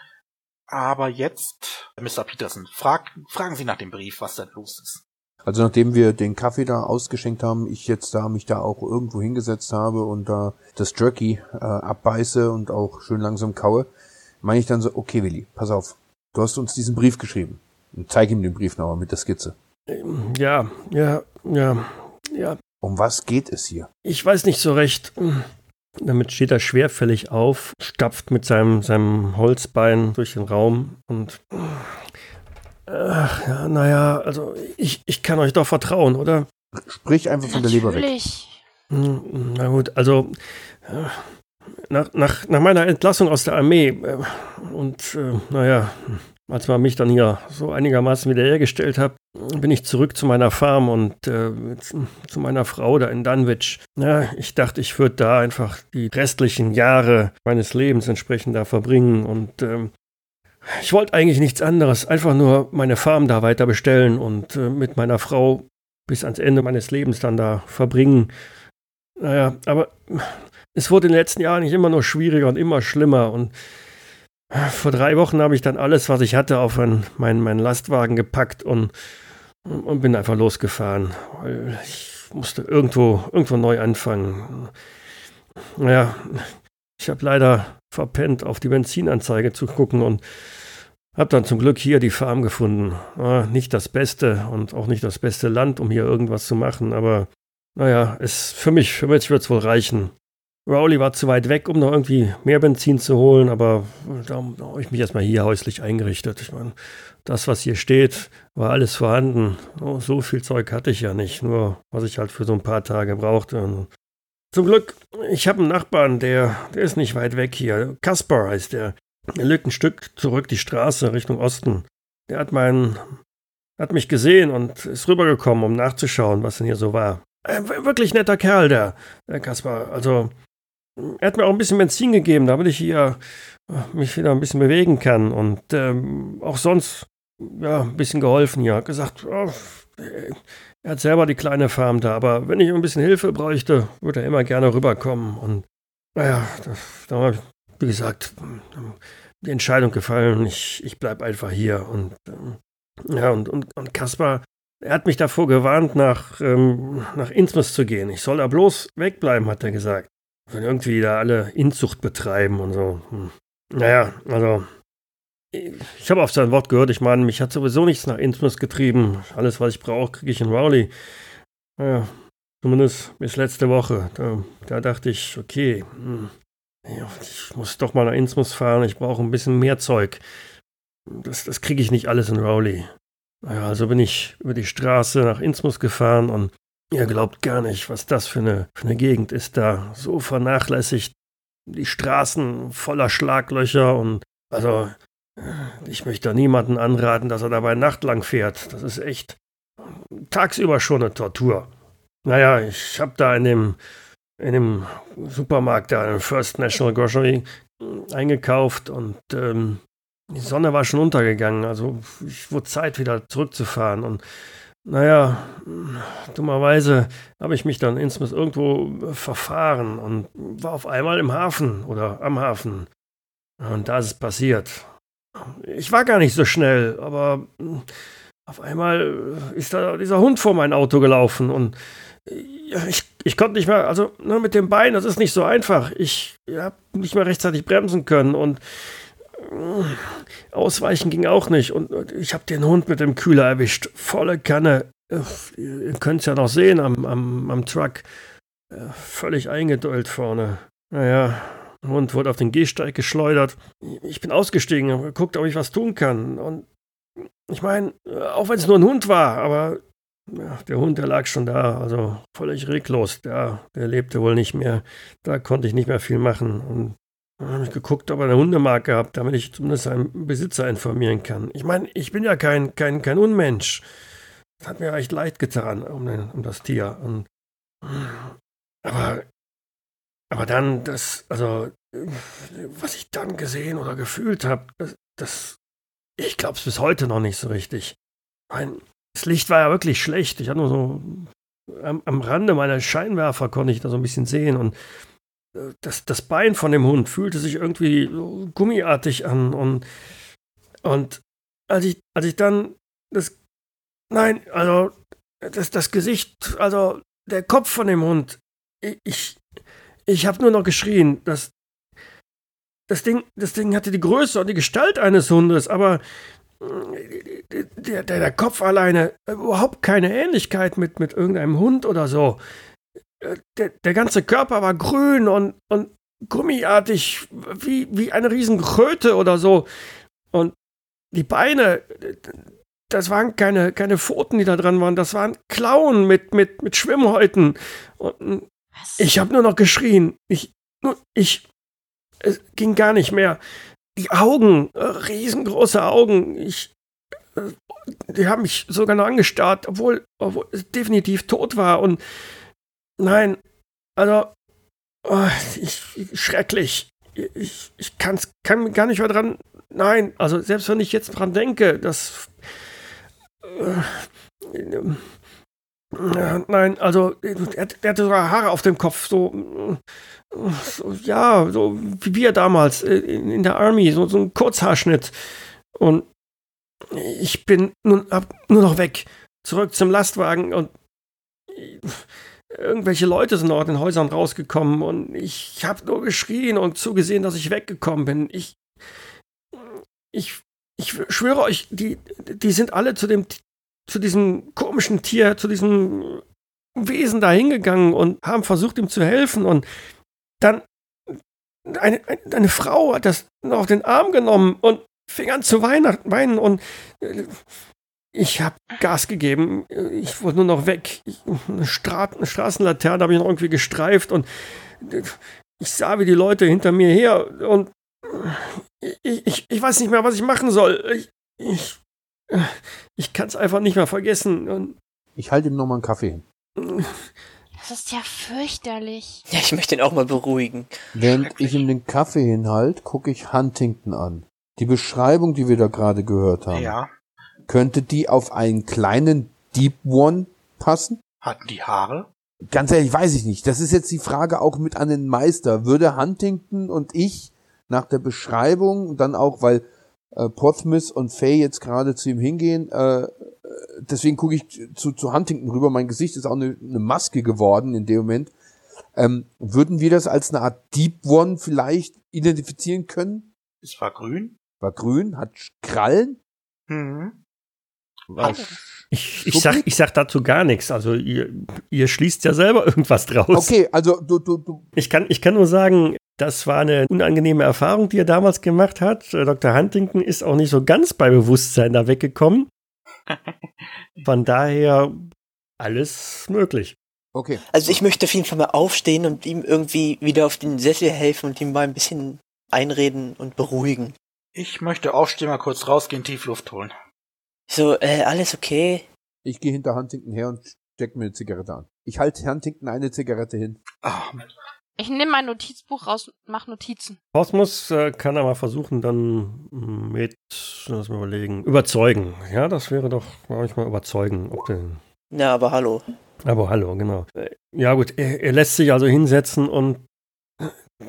Aber jetzt, Mr. Peterson, frag, fragen Sie nach dem Brief, was denn los ist. Also nachdem wir den Kaffee da ausgeschenkt haben, ich jetzt da mich da auch irgendwo hingesetzt habe und da das Jerky äh, abbeiße und auch schön langsam kaue, meine ich dann so, okay Willi, pass auf, du hast uns diesen Brief geschrieben. Und zeig ihm den Brief noch mit der Skizze. ähm, ja, ja, ja, ja, Um was geht es hier? Ich weiß nicht so recht. Damit steht er schwerfällig auf, stapft mit seinem, seinem Holzbein durch den Raum und. Ach, ja, naja, also ich, ich kann euch doch vertrauen, oder? Sprich einfach von der Leber weg. natürlich. Hm, Na gut, also äh, nach, nach, nach meiner Entlassung aus der Armee äh, und äh, naja, als man mich dann hier so einigermaßen wiederhergestellt hat, bin ich zurück zu meiner Farm und äh, zu, meiner Frau da in Dunwich. Ja, ich dachte, ich würde da einfach die restlichen Jahre meines Lebens entsprechend da verbringen und ähm, ich wollte eigentlich nichts anderes, einfach nur meine Farm da weiter bestellen und äh, mit meiner Frau bis ans Ende meines Lebens dann da verbringen. Naja, aber es wurde in den letzten Jahren nicht immer nur schwieriger und immer schlimmer. Und vor drei Wochen habe ich dann alles, was ich hatte, auf einen, meinen, meinen Lastwagen gepackt und, und bin einfach losgefahren. Weil ich musste irgendwo, irgendwo neu anfangen. Naja, ich habe leider verpennt, auf die Benzinanzeige zu gucken und habe dann zum Glück hier die Farm gefunden. Ah, nicht das Beste und auch nicht das beste Land, um hier irgendwas zu machen, aber naja, es, für mich, für mich wird es wohl reichen. Rowley war zu weit weg, um noch irgendwie mehr Benzin zu holen, aber da, habe ich mich erstmal hier häuslich eingerichtet. Ich meine, das, was hier steht, war alles vorhanden. Oh, so viel Zeug hatte ich ja nicht, nur was ich halt für so ein paar Tage brauchte. Zum Glück, ich habe einen Nachbarn, der, der ist nicht weit weg hier. Kaspar heißt der. Er liegt ein Stück zurück die Straße Richtung Osten. Der hat meinen, hat mich gesehen und ist rübergekommen, um nachzuschauen, was denn hier so war. Ein wirklich netter Kerl, der, der Kaspar. Also, er hat mir auch ein bisschen Benzin gegeben, damit ich hier äh, mich wieder ein bisschen bewegen kann. Und ähm, auch sonst, ja, ein bisschen geholfen. Hat gesagt, oh, er hat selber die kleine Farm da, aber wenn ich ein bisschen Hilfe bräuchte, würde er immer gerne rüberkommen. Und naja, da, ich, wie gesagt, die Entscheidung gefallen. Ich, ich bleibe einfach hier. Und ähm, ja, und, und, und Kaspar, er hat mich davor gewarnt, nach, ähm, nach Innsmouth zu gehen. Ich soll da bloß wegbleiben, hat er gesagt. Wenn irgendwie da alle Inzucht betreiben und so. Hm. Naja, also ich habe auf sein Wort gehört. Ich meine, mich hat sowieso nichts nach Innsmouth getrieben. Alles, was ich brauche, kriege ich in Rowley. Ja, zumindest bis letzte Woche. Da, da dachte ich, okay, hm, ich muss doch mal nach Innsmouth fahren. Ich brauche ein bisschen mehr Zeug. Das, das kriege ich nicht alles in Rowley. Naja, also bin ich über die Straße nach Innsmouth gefahren und ihr glaubt gar nicht, was das für eine, für eine Gegend ist da. So vernachlässigt. Die Straßen voller Schlaglöcher und also ich möchte niemanden anraten, dass er dabei nachtlang fährt. Das ist echt tagsüber schon eine Tortur. Naja, ich habe da in dem, in dem Supermarkt, da im First National Grocery, eingekauft und ähm, die Sonne war schon untergegangen. Also ich wurde Zeit, wieder zurückzufahren. Und naja, dummerweise habe ich mich dann insgesamt irgendwo verfahren und war auf einmal im Hafen oder am Hafen. Und da ist es passiert. Ich war gar nicht so schnell, aber auf einmal ist da dieser Hund vor mein Auto gelaufen und ich, ich konnte nicht mehr, also nur ne, mit dem Bein, das ist nicht so einfach. Ich habe nicht mehr rechtzeitig bremsen können und ausweichen ging auch nicht. Und ich habe den Hund mit dem Kühler erwischt. Volle Kanne. Ihr könnt es ja noch sehen am, am, am Truck. Völlig eingedullt vorne. Naja, und wurde auf den Gehsteig geschleudert. Ich bin ausgestiegen, geguckt, ob ich was tun kann. Und ich meine, auch wenn es nur ein Hund war, aber ja, der Hund, der lag schon da, also völlig reglos. Der, der lebte wohl nicht mehr. Da konnte ich nicht mehr viel machen. Und habe ich geguckt, ob er eine Hundemarke hat, damit ich zumindest seinen Besitzer informieren kann. Ich meine, ich bin ja kein, kein, kein Unmensch. Das hat mir echt leid getan um, den, um das Tier. Und, aber aber dann, das, also, was ich dann gesehen oder gefühlt habe, das, das, ich glaube es bis heute noch nicht so richtig. Mein, das Licht war ja wirklich schlecht. Ich hatte nur so am, am Rande meiner Scheinwerfer konnte ich da so ein bisschen sehen und das, das Bein von dem Hund fühlte sich irgendwie gummiartig an und, und als ich, als ich dann das, nein, also das, das Gesicht, also der Kopf von dem Hund, ich, ich habe nur noch geschrien. Das, das, Ding, das Ding hatte die Größe und die Gestalt eines Hundes, aber äh, der, der, der Kopf alleine überhaupt keine Ähnlichkeit mit, mit irgendeinem Hund oder so. Äh, der, der ganze Körper war grün und, und gummiartig, wie, wie eine Riesenkröte oder so. Und die Beine, das waren keine, keine Pfoten, die da dran waren, das waren Klauen mit, mit, mit Schwimmhäuten. Und was? Ich habe nur noch geschrien. Ich, nur, ich, es ging gar nicht mehr. Die Augen, äh, riesengroße Augen. Ich, äh, die haben mich sogar noch angestarrt, obwohl, obwohl es definitiv tot war. Und nein, also, oh, ich, schrecklich. Ich, ich kann's, kann gar nicht mehr dran. Nein, also selbst wenn ich jetzt dran denke, das. Äh, ja, nein, also er, er hatte sogar Haare auf dem Kopf, so, so ja, so wie wir damals äh, in, in der Army, so, so ein Kurzhaarschnitt. Und ich bin nun ab, nur noch weg, zurück zum Lastwagen und irgendwelche Leute sind aus den Häusern rausgekommen und ich habe nur geschrien und zugesehen, dass ich weggekommen bin. Ich, ich, ich schwöre euch, die, die sind alle zu dem zu diesem komischen Tier, zu diesem Wesen da hingegangen und haben versucht, ihm zu helfen. Und dann eine, eine Frau hat das auf den Arm genommen und fing an zu weinen. Und äh, ich habe Gas gegeben. Ich wollte nur noch weg. Ich, eine, Stra eine Straßenlaterne habe ich noch irgendwie gestreift und ich sah, wie die Leute hinter mir her und ich, ich, ich weiß nicht mehr, was ich machen soll. Ich, ich ich kann es einfach nicht mehr vergessen. Und ich halte ihm nochmal einen Kaffee hin. Das ist ja fürchterlich. Ja, ich möchte ihn auch mal beruhigen. Während ich ihm den Kaffee hinhalte, gucke ich Huntington an. Die Beschreibung, die wir da gerade gehört haben. Ja. Könnte die auf einen kleinen Deep One passen? Hatten die Haare? Ganz ehrlich, weiß ich nicht. Das ist jetzt die Frage auch mit an den Meister. Würde Huntington und ich nach der Beschreibung dann auch, weil äh, Portsmouth und Faye jetzt gerade zu ihm hingehen. Äh, deswegen gucke ich zu, zu Huntington rüber. Mein Gesicht ist auch eine, eine Maske geworden in dem Moment. Ähm, würden wir das als eine Art Deep One vielleicht identifizieren können? Es war grün. War grün, hat Krallen. Hm. Ich, ich, sag, ich sag dazu gar nichts. Also ihr, ihr schließt ja selber irgendwas draus. Okay, also du, du, du. Ich kann, ich kann nur sagen, das war eine unangenehme Erfahrung, die er damals gemacht hat. Äh, Dr. Huntington ist auch nicht so ganz bei Bewusstsein da weggekommen. Von daher alles möglich. Okay. Also ich möchte auf jeden Fall mal aufstehen und ihm irgendwie wieder auf den Sessel helfen und ihm mal ein bisschen einreden und beruhigen. Ich möchte aufstehen, mal kurz rausgehen, Tiefluft holen. So, äh, alles okay? Ich gehe hinter Huntington her und steck mir eine Zigarette an. Ich halte Huntington eine Zigarette hin. Ah, Ich nehme mein Notizbuch raus und mache Notizen. Kosmos äh, kann er mal versuchen, dann mit, lass mal überlegen, überzeugen. Ja, das wäre doch manchmal überzeugen. Ob den, Na, aber hallo. aber hallo, genau. Ja gut, er, er lässt sich also hinsetzen und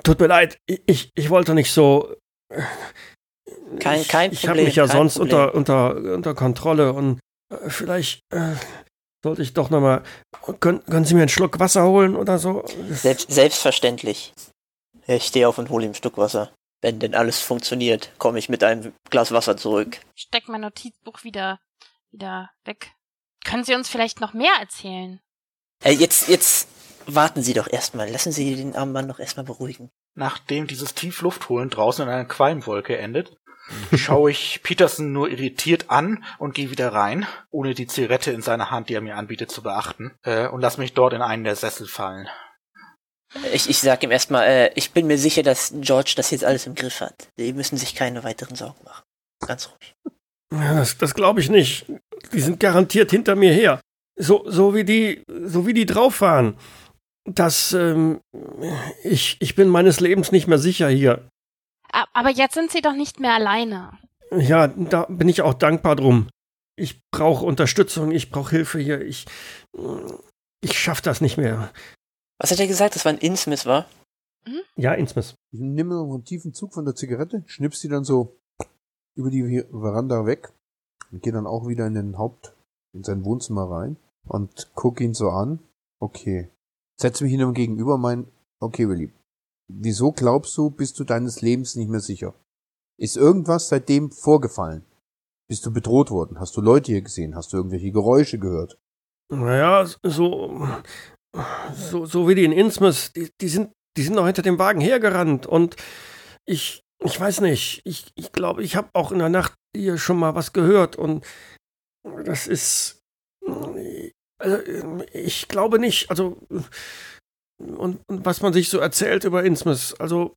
tut mir leid, ich, ich wollte nicht so. Äh, Kein- ich, kein Ich habe Problem, mich ja kein sonst Problem. unter, unter, unter Kontrolle und äh, vielleicht äh, sollte ich doch nochmal. Können, können Sie mir einen Schluck Wasser holen oder so? Selbst, selbstverständlich. Ich stehe auf und hole ihm ein Stück Wasser. Wenn denn alles funktioniert, komme ich mit einem Glas Wasser zurück. Steck mein Notizbuch wieder, wieder weg. Können Sie uns vielleicht noch mehr erzählen? Äh, jetzt, jetzt warten Sie doch erstmal. Lassen Sie den armen Mann doch erstmal beruhigen. Nachdem dieses Tiefluftholen draußen in einer Qualmwolke endet, schaue ich Peterson nur irritiert an und gehe wieder rein, ohne die Zigarette in seiner Hand, die er mir anbietet, zu beachten, äh, und lass mich dort in einen der Sessel fallen. Ich, ich sag ihm erstmal, äh, ich bin mir sicher, dass George das jetzt alles im Griff hat. Sie müssen sich keine weiteren Sorgen machen. Ganz ruhig. Ja, das, das glaube ich nicht. Die sind garantiert hinter mir her. So, so wie die, so wie die drauf waren. Das, ähm, ich, ich bin meines Lebens nicht mehr sicher hier. Aber jetzt sind Sie doch nicht mehr alleine. Ja, da bin ich auch dankbar drum. Ich brauche Unterstützung, ich brauche Hilfe hier. Ich, ich schaff das nicht mehr. Was hat er gesagt, dass war ein Innsmith war? Ja, Innsmouth. Ich nehme noch einen tiefen Zug von der Zigarette, schnippst die dann so über die Veranda weg und gehe dann auch wieder in den Haupt, in sein Wohnzimmer rein und guck ihn so an. Okay. Setze mich ihm gegenüber, mein, okay, Willi. Wieso glaubst du, bist du deines Lebens nicht mehr sicher? Ist irgendwas seitdem vorgefallen? Bist du bedroht worden? Hast du Leute hier gesehen? Hast du irgendwelche Geräusche gehört? Naja, so, so, so wie die in Innsmouth, die, die sind, die sind noch hinter dem Wagen hergerannt und ich, ich weiß nicht, ich, ich glaube, ich habe auch in der Nacht hier schon mal was gehört und das ist, also, ich glaube nicht, also, und, und was man sich so erzählt über Innsmouth, also,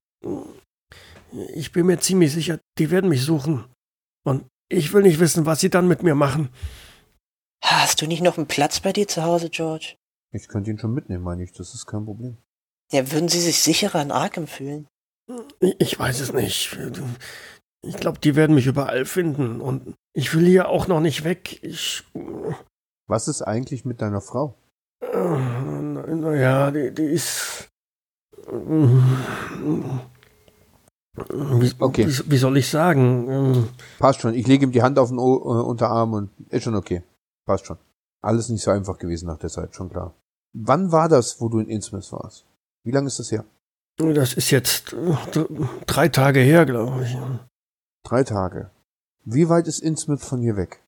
ich bin mir ziemlich sicher, die werden mich suchen und ich will nicht wissen, was sie dann mit mir machen. Hast du nicht noch einen Platz bei dir zu Hause, George? Ich könnte ihn schon mitnehmen, meine ich. Das ist kein Problem. Ja, würden Sie sich sicherer in Arkham fühlen? Ich ich weiß es nicht. Ich glaube, die werden mich überall finden. Und ich will hier auch noch nicht weg. Ich. Was ist eigentlich mit deiner Frau? Naja, die, die ist. Wie, Okay. wie, wie soll ich sagen? Ähm, Passt schon. Ich lege ihm die Hand auf den o äh, Unterarm und ist schon okay. Passt schon. Alles nicht so einfach gewesen nach der Zeit, schon klar. Wann war das, wo du in Innsmouth warst? Wie lange ist das her? Das ist jetzt äh, drei Tage her, glaube ich. Drei Tage. Wie weit ist Innsmouth von hier weg?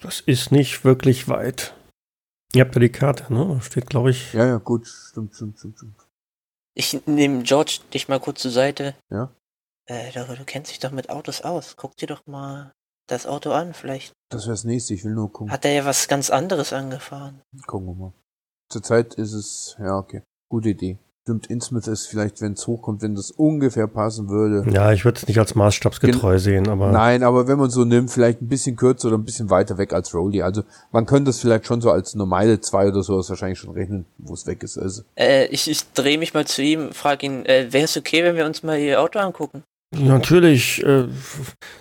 Das ist nicht wirklich weit. Ihr habt ja die Karte, ne? Steht, glaube ich. Ja, ja, gut. Stimmt, stimmt, stimmt, stimmt. Ich nehme George dich mal kurz zur Seite. Ja? Äh, du, du kennst dich doch mit Autos aus. Guck dir doch mal das Auto an. Vielleicht Das wäre das nächste. Ich will nur gucken. hat er ja was ganz anderes angefahren. Gucken wir mal. Zurzeit ist es, ja, okay. Gute Idee. Stimmt, Innsmouth ist vielleicht, wenn es hochkommt, wenn das ungefähr passen würde. Ja, ich würde es nicht als maßstabsgetreu sehen, aber. Nein, aber wenn man so nimmt, vielleicht ein bisschen kürzer oder ein bisschen weiter weg als Rolli. Also man könnte es vielleicht schon so als Meile zwei oder sowas wahrscheinlich schon rechnen, wo es weg ist. Also Äh, ich, ich drehe mich mal zu ihm, frage ihn, äh, wäre es okay, wenn wir uns mal ihr Auto angucken? Natürlich, äh,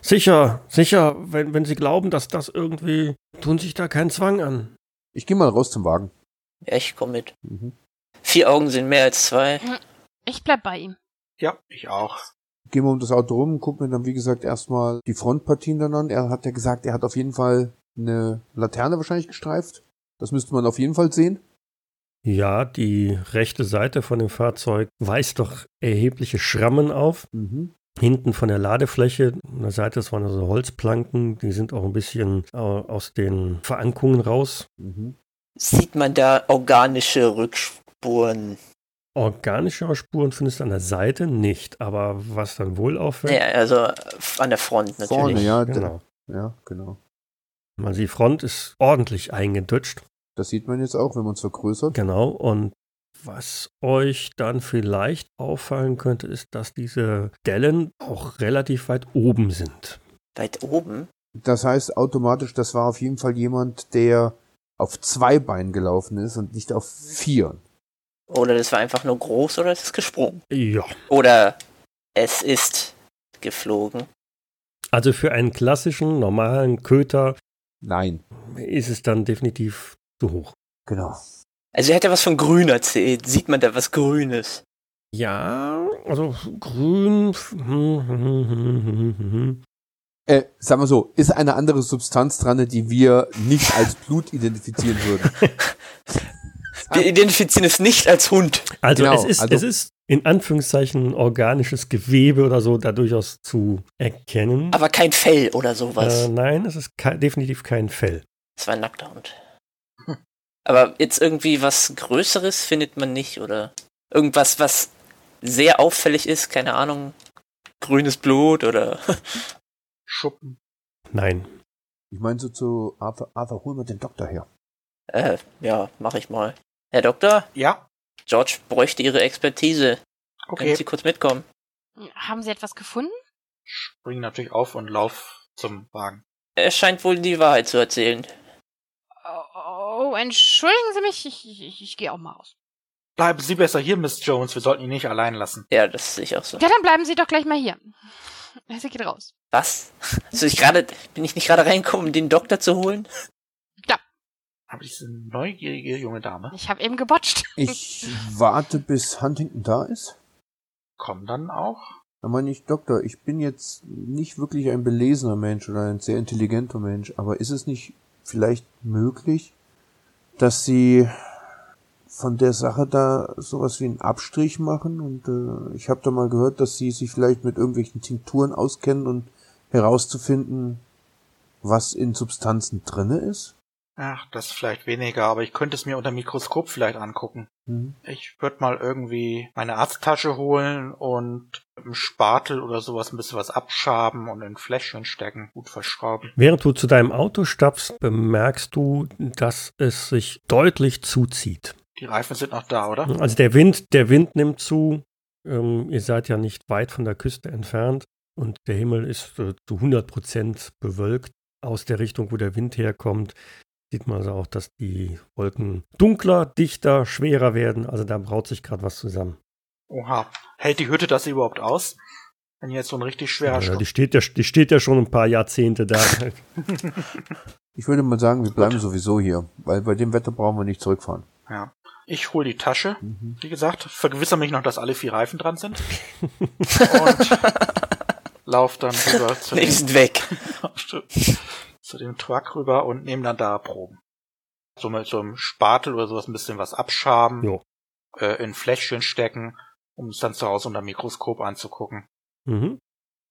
sicher, sicher, wenn, wenn Sie glauben, dass das irgendwie, tun sich da keinen Zwang an. ich gehe mal raus zum Wagen. Ja, ich komme mit. Mhm. Vier Augen sind mehr als zwei. Ich bleib bei ihm. Ja, ich auch. Gehen wir um das Auto rum, gucken mir dann, wie gesagt, erstmal die Frontpartien dann an. Er hat ja gesagt, er hat auf jeden Fall eine Laterne wahrscheinlich gestreift. Das müsste man auf jeden Fall sehen. Ja, die rechte Seite von dem Fahrzeug weist doch erhebliche Schrammen auf. Mhm. hinten von der Ladefläche. An der Seite, das waren also Holzplanken, die sind auch ein bisschen aus den Verankungen raus. Mhm. Sieht man da organische Rückspuren? Organische Spuren findest du an der Seite nicht, aber was dann wohl auffällt, Ja, also an der Front natürlich. Vorne, ja, d- genau. ja, genau. Also die Front ist ordentlich eingedutscht. Das sieht man jetzt auch, wenn man es vergrößert. Genau, und was euch dann vielleicht auffallen könnte, ist, dass diese Dellen auch relativ weit oben sind. Weit oben? Das heißt automatisch, das war auf jeden Fall jemand, der auf zwei Beinen gelaufen ist und nicht auf vier. Oder das war einfach nur groß oder es ist gesprungen. Ja. Oder es ist geflogen. Also für einen klassischen, normalen Köter Nein, ist es dann definitiv zu hoch. genau. Also er hätte was von grün erzählt. Sieht man da was Grünes? Ja, also grün. Äh, sagen wir so, ist eine andere Substanz dran, die wir nicht als Blut identifizieren würden. Wir identifizieren es nicht als Hund. Also, Genau, es, ist, also- es ist in Anführungszeichen organisches Gewebe oder so da durchaus zu erkennen. Aber kein Fell oder sowas. Äh, nein, es ist ke definitiv kein Fell. Es war ein nackter Hund. Aber jetzt irgendwie was Größeres findet man nicht, oder? Irgendwas, was sehr auffällig ist, keine Ahnung. Grünes Blut oder. Schuppen. Nein. Ich meine so zu Arthur, Arthur, hol mal den Doktor her. Äh, ja, mach ich mal. Herr Doktor, Ja, George bräuchte Ihre Expertise. Können okay. Sie kurz mitkommen? Haben Sie etwas gefunden? Spring natürlich auf und lauf zum Wagen. Er scheint wohl die Wahrheit zu erzählen. Oh, oh entschuldigen Sie mich, ich, ich, ich, ich gehe auch mal raus. Bleiben Sie besser hier, Miss Jones. Wir sollten ihn nicht allein lassen. Ja, das sehe ich auch so. Ja, dann bleiben Sie doch gleich mal hier. Sie geht raus. Was? Also ich gerade, bin ich nicht gerade reingekommen, um den Doktor zu holen? Aber diese neugierige junge Dame Ich habe eben gebotcht. Ich warte, bis Huntington da ist. kommt dann auch. Da meine ich, Doktor, ich bin jetzt nicht wirklich ein belesener Mensch oder ein sehr intelligenter Mensch, aber ist es nicht vielleicht möglich, dass Sie von der Sache da sowas wie einen Abstrich machen? Und äh, ich habe da mal gehört, dass Sie sich vielleicht mit irgendwelchen Tinkturen auskennen und herauszufinden, was in Substanzen drinne ist? Ach, das vielleicht weniger, aber ich könnte es mir unter dem Mikroskop vielleicht angucken. Hm? Ich würde mal irgendwie meine Arzttasche holen und mit einem Spatel oder sowas ein bisschen was abschaben und in ein Fläschchen stecken, gut verschrauben. Während du zu deinem Auto stapfst, bemerkst du, dass es sich deutlich zuzieht. Die Reifen sind noch da, oder? Also der Wind, der Wind nimmt zu. Ähm, ihr seid ja nicht weit von der Küste entfernt und der Himmel ist äh, zu 100 Prozent bewölkt. Aus der Richtung, wo der Wind herkommt, sieht man also auch, dass die Wolken dunkler, dichter, schwerer werden. Also da braut sich gerade was zusammen. Oha. Hält die Hütte das überhaupt aus? Wenn jetzt so ein richtig schwerer Ja, Stoff. die, steht ja, die steht ja schon ein paar Jahrzehnte da. Ich würde mal sagen, wir bleiben sowieso hier, weil bei dem Wetter brauchen wir nicht zurückfahren. Ja. Ich hol die Tasche. Mhm. Wie gesagt, vergewissere mich noch, dass alle vier Reifen dran sind. Und lauf dann rüber sind weg. zu dem Truck rüber und nehme dann da Proben. So mit so einem Spatel oder sowas ein bisschen was abschaben, Jo. äh, in Fläschchen stecken, um es dann zu Hause unter dem Mikroskop anzugucken. mhm.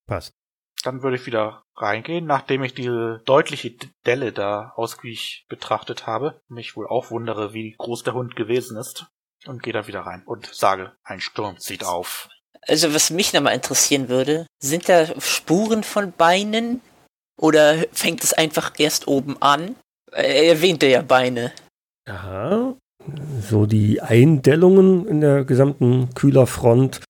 Passt. Dann würde ich wieder reingehen, nachdem ich diese deutliche Delle da ausgiebig betrachtet habe, mich wohl auch wundere, wie groß der Hund gewesen ist, und gehe da wieder rein und sage, ein Sturm zieht auf. Also was mich nochmal interessieren würde, sind da Spuren von Beinen? Oder fängt es einfach erst oben an? Er erwähnte ja Beine. Ja, so die Eindellungen in der gesamten Kühlerfront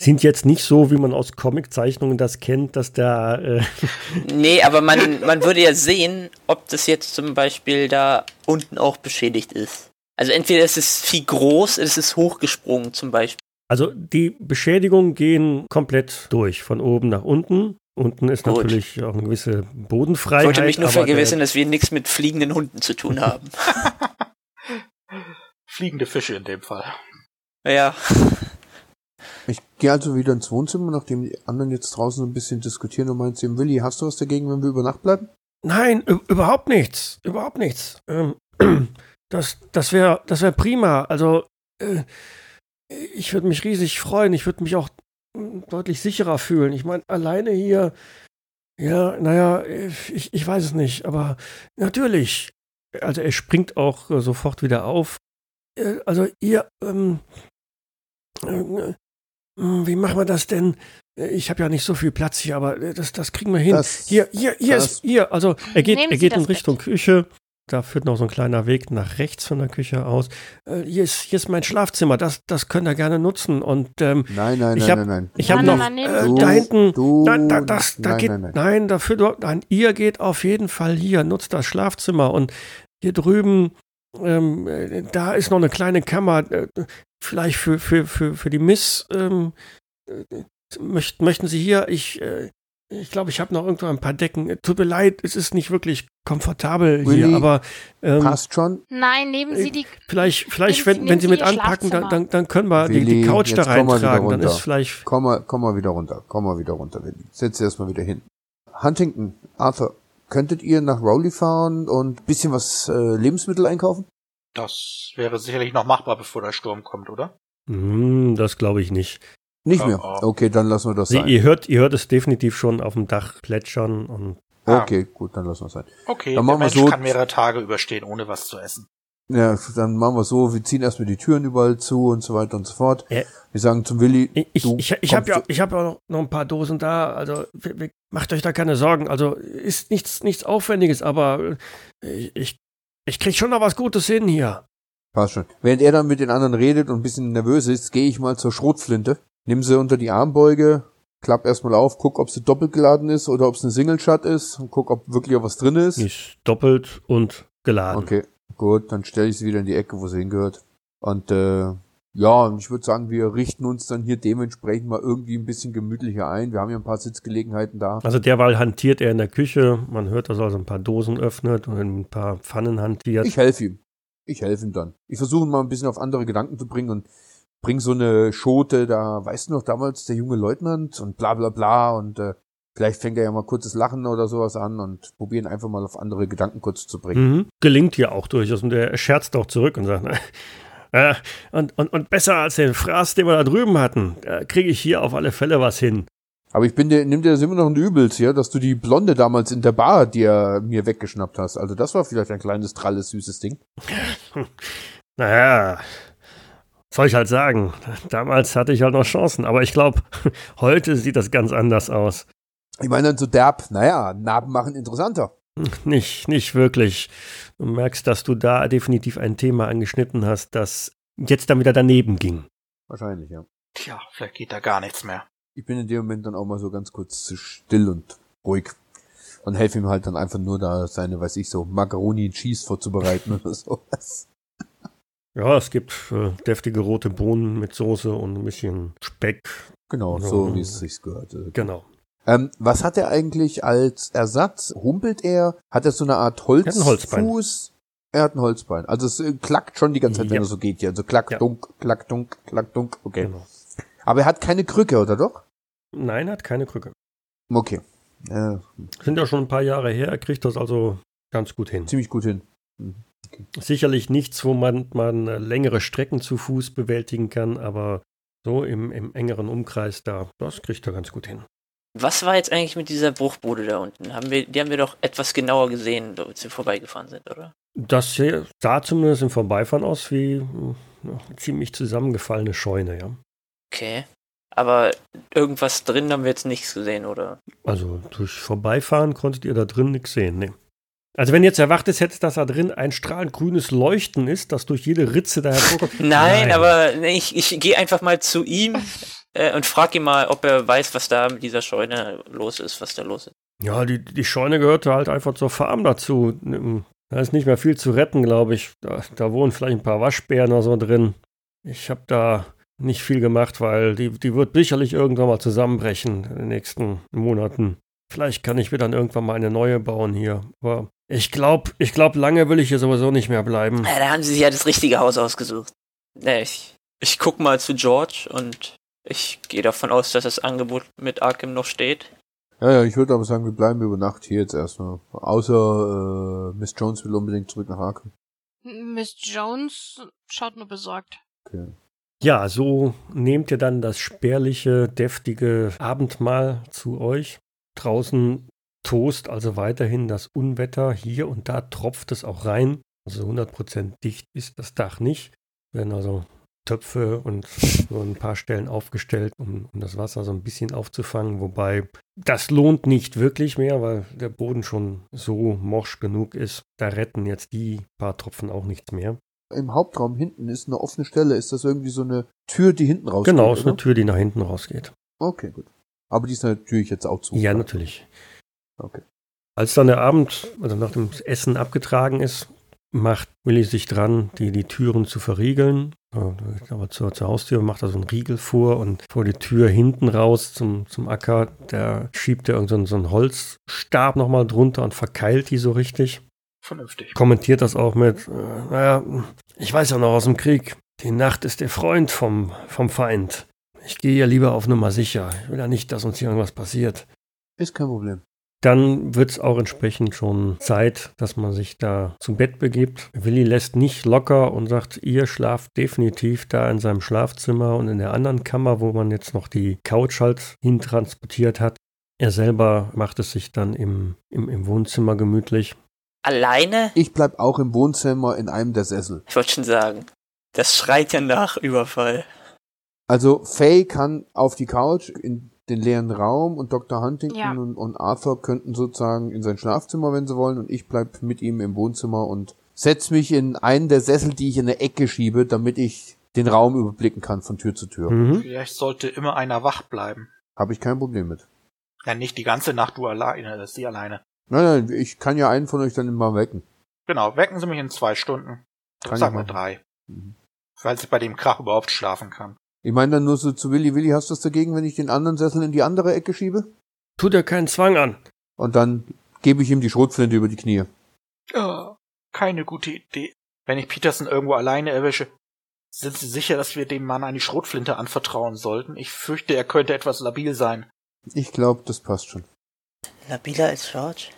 sind jetzt nicht so, wie man aus Comiczeichnungen das kennt, dass da äh, Nee, aber man, man würde ja sehen, ob das jetzt zum Beispiel da unten auch beschädigt ist. Also entweder ist es viel groß, es ist hochgesprungen zum Beispiel. Also die Beschädigungen gehen komplett durch, von oben nach unten. Unten ist Gut. natürlich auch eine gewisse Ich Bodenfreiheit. wollte mich nur vergewissern, dass wir nichts mit fliegenden Hunden zu tun haben. Fliegende Fische in dem Fall. ja, Ich gehe also wieder ins Wohnzimmer, nachdem die anderen jetzt draußen so ein bisschen diskutieren und meint zu ihm, Willi, hast du was dagegen, wenn wir über Nacht bleiben? Nein, überhaupt nichts. Überhaupt nichts. Ähm, das das wäre das wär prima. Also, äh, ich würde mich riesig freuen. Ich würde mich auch deutlich sicherer fühlen. Ich meine, alleine hier, ja, naja, ich, ich weiß es nicht, aber natürlich. Also er springt auch äh, sofort wieder auf. Äh, also ihr, ähm, äh, wie machen wir das denn? Ich habe ja nicht so viel Platz hier, aber das, das kriegen wir hin. Das- hier, hier, hier das- ist, hier. Also er geht, Nehmen er geht in Richtung Küche. Da führt noch so ein kleiner Weg nach rechts von der Küche aus. Äh, hier, ist, hier ist mein Schlafzimmer. Das, das könnt ihr gerne nutzen. Und ähm, Nein, nein, Ich nein, hab- nein, nein. ich habe noch nein, nein, äh, da hinten. Du- Nein, da, das, da nein, geht. nein, Nein, nein. dafür. Nein, ihr geht auf jeden Fall hier. Nutzt das Schlafzimmer. Und hier drüben, ähm, äh, da ist noch eine kleine Kammer. Äh, vielleicht für, für, für, für die Miss. Ähm, äh, möcht, möchten Sie hier? Ich. Äh, ich glaube, ich habe noch irgendwo ein paar Decken. Äh, Tut mir leid, es ist nicht wirklich komfortabel Willi, hier, aber ähm, Passt schon. Nein, nehmen Sie die. vielleicht, vielleicht Nehmen Sie- wenn, wenn Sie mit Sie anpacken, dann, dann, dann können wir die, die Willi, Couch da reintragen. Dann ist vielleicht Komm mal, komm mal wieder runter. Komm mal wieder runter, Willi. Setz dich erstmal wieder hin. Huntington, Arthur, könntet ihr nach Rowley fahren und ein bisschen was äh, Lebensmittel einkaufen? Das wäre sicherlich noch machbar, bevor der Sturm kommt, oder? Hm, das glaube ich nicht. Nicht mehr. Okay, dann lassen wir das sein. ihr, hört, ihr hört es definitiv schon auf dem Dach plätschern und Ah. Okay, gut, dann lassen wir es sein. Okay, Dann der machen wir Mensch so- kann mehrere Tage überstehen, ohne was zu essen. Ja, dann machen wir so, wir ziehen erstmal die Türen überall zu und so weiter und so fort. Ja. Wir sagen zum Willi, ich, ich, du ich, ich habe ja, ich hab ja noch- noch ein paar Dosen da. Also wir, wir, macht euch da keine Sorgen. Also ist nichts, nichts Aufwendiges, aber äh, ich, ich, ich krieg schon noch was Gutes hin hier. Passt schon. Während er dann mit den anderen redet und ein bisschen nervös ist, gehe ich mal zur Schrotflinte, nimm sie unter die Armbeuge, klapp erstmal auf, guck, ob sie doppelt geladen ist oder ob es eine Single Shot ist und guck, ob wirklich auch was drin ist. Ist doppelt und geladen. Okay, gut, dann stelle ich sie wieder in die Ecke, wo sie hingehört. Und äh, ja, und ich würde sagen, wir richten uns dann hier dementsprechend mal irgendwie ein bisschen gemütlicher ein. Wir haben ja ein paar Sitzgelegenheiten da. Also derweil hantiert er in der Küche. Man hört, dass er also ein paar Dosen öffnet und ein paar Pfannen hantiert. Ich helfe ihm. Ich helfe ihm dann. Ich versuche ihn mal ein bisschen auf andere Gedanken zu bringen und bring so eine Schote, da weißt du noch damals der junge Leutnant und bla bla bla und äh, vielleicht fängt er ja mal kurzes Lachen oder sowas an und probieren einfach mal auf andere Gedanken kurz zu bringen. Mhm. Gelingt ja auch durchaus. Und er scherzt auch zurück und sagt, äh, und, und, und besser als den Fraß, den wir da drüben hatten, äh, kriege ich hier auf alle Fälle was hin. Aber ich bin dir, nimm dir das immer noch ein Übels, ja, dass du die Blonde damals in der Bar dir mir weggeschnappt hast. Also das war vielleicht ein kleines, tralles, süßes Ding. Naja, soll ich halt sagen, damals hatte ich halt noch Chancen, aber ich glaube, heute sieht das ganz anders aus. Ich meine dann so derb, naja, Narben machen interessanter. Nicht, nicht wirklich. Du merkst, dass du da definitiv ein Thema angeschnitten hast, das jetzt dann wieder daneben ging. Wahrscheinlich, ja. Tja, vielleicht geht da gar nichts mehr. Ich bin in dem Moment dann auch mal so ganz kurz still und ruhig. Und helfe ihm halt dann einfach nur da seine, weiß ich so, Macaroni und Cheese vorzubereiten oder sowas. Ja, es gibt äh, deftige rote Bohnen mit Soße und ein bisschen Speck. Genau, so wie es sich gehört. Genau. Ähm, was hat er eigentlich als Ersatz? Humpelt er? Hat er so eine Art hat ein Holzbein. Holzfuß? Er hat ein Holzbein. Also es äh, klackt schon die ganze Zeit, wenn Ja. er so geht hier. Also klack, Ja. dunk, klack, dunk, klack, dunk. Okay. genau. Aber er hat keine Krücke, oder doch? Nein, hat keine Krücke. Okay. Äh, Sind ja schon ein paar Jahre her, er kriegt das also ganz gut hin. ziemlich gut hin. Sicherlich nichts, wo man, man äh, längere Strecken zu Fuß bewältigen kann, aber so im, im engeren Umkreis da, das kriegt er ganz gut hin. Was war jetzt eigentlich mit dieser Bruchbude da unten? Haben wir, die haben wir doch etwas genauer gesehen, als wir vorbeigefahren sind, oder? Das hier sah zumindest im Vorbeifahren aus wie eine ziemlich zusammengefallene Scheune, ja. Okay. Aber irgendwas drin haben wir jetzt nichts gesehen, oder? Also durch Vorbeifahren konntet ihr da drin nichts sehen, ne. Also wenn ihr jetzt erwartet hättet, dass da drin ein strahlend grünes Leuchten ist, das durch jede Ritze da hervorkommt. Nein, aber nee, ich, ich gehe einfach mal zu ihm äh, und frage ihn mal, ob er weiß, was da mit dieser Scheune los ist, was da los ist. Ja, die, die Scheune gehörte halt einfach zur Farm dazu. Da ist nicht mehr viel zu retten, glaube ich. Da, da wohnen vielleicht ein paar Waschbären oder so drin. Ich habe da nicht viel gemacht, weil die, die wird sicherlich irgendwann mal zusammenbrechen in den nächsten Monaten. Vielleicht kann ich mir dann irgendwann mal eine neue bauen hier. Aber ich glaube, ich glaub, lange will ich hier sowieso nicht mehr bleiben. Ja, da haben sie sich ja das richtige Haus ausgesucht. Nee, ich, ich guck mal zu George und ich gehe davon aus, dass das Angebot mit Arkham noch steht. Ja, ja, ich würde aber sagen, wir bleiben über Nacht hier jetzt erstmal. Außer äh, Miss Jones will unbedingt zurück nach Arkham. Miss Jones schaut nur besorgt. Okay. Ja, so nehmt ihr dann das spärliche, deftige Abendmahl zu euch. Draußen tost also weiterhin das Unwetter. Hier und da tropft es auch rein. Also 100% dicht ist das Dach nicht. Werden also Töpfe und so ein paar Stellen aufgestellt, um, um, das Wasser so ein bisschen aufzufangen. Wobei das lohnt nicht wirklich mehr, weil der Boden schon so morsch genug ist. Da retten jetzt die paar Tropfen auch nichts mehr. Im Hauptraum hinten ist eine offene Stelle. Ist das irgendwie so eine Tür, die hinten rausgeht? Genau, ist eine Tür, die nach hinten rausgeht. Okay, gut. Aber die ist natürlich jetzt auch zu. Ja, natürlich. Okay. Als dann der Abend, also nach dem Essen abgetragen ist, macht Willi sich dran, die, die Türen zu verriegeln. Aber zur, zur Haustür macht er so einen Riegel vor und vor die Tür hinten raus zum, zum Acker, da schiebt er irgendeinen so einen Holzstab nochmal drunter und verkeilt die so richtig. Vernünftig. Kommentiert das auch mit, äh, naja, ich weiß ja noch aus dem Krieg, die Nacht ist der Freund vom, vom Feind. Ich gehe ja lieber auf Nummer sicher. Ich will ja nicht, dass uns hier irgendwas passiert. Ist kein Problem. Dann wird es auch entsprechend schon Zeit, dass man sich da zum Bett begibt. Willi lässt nicht locker und sagt, ihr schlaft definitiv da in seinem Schlafzimmer und in der anderen Kammer, wo man jetzt noch die Couch halt hintransportiert hat. Er selber macht es sich dann im, im, im Wohnzimmer gemütlich. Alleine? Ich bleib auch im Wohnzimmer in einem der Sessel. Ich wollte schon sagen, das schreit ja nach Überfall. Also Faye kann auf die Couch in den leeren Raum und Dr. Huntington Ja. und, und Arthur könnten sozusagen in sein Schlafzimmer, wenn sie wollen, und ich bleib mit ihm im Wohnzimmer und setz mich in einen der Sessel, die ich in eine Ecke schiebe, damit ich den Raum überblicken kann von Tür zu Tür. Mhm. Vielleicht sollte immer einer wach bleiben. Habe ich kein Problem mit. Ja, nicht die ganze Nacht du alleine, das ist sie alleine. Nein, nein, ich kann ja einen von euch dann immer wecken. Genau, wecken Sie mich in zwei Stunden. Kann wir machen. drei. Mhm. Falls ich bei dem Krach überhaupt schlafen kann. Ich meine dann nur so zu Willi, Willi, hast du was dagegen, wenn ich den anderen Sessel in die andere Ecke schiebe? Tut er keinen Zwang an. Und dann gebe ich ihm die Schrotflinte über die Knie. Oh, keine gute Idee. Wenn ich Peterson irgendwo alleine erwische, sind Sie sicher, dass wir dem Mann eine Schrotflinte anvertrauen sollten? Ich fürchte, er könnte etwas labil sein. Ich glaube, das passt schon. Labiler als George?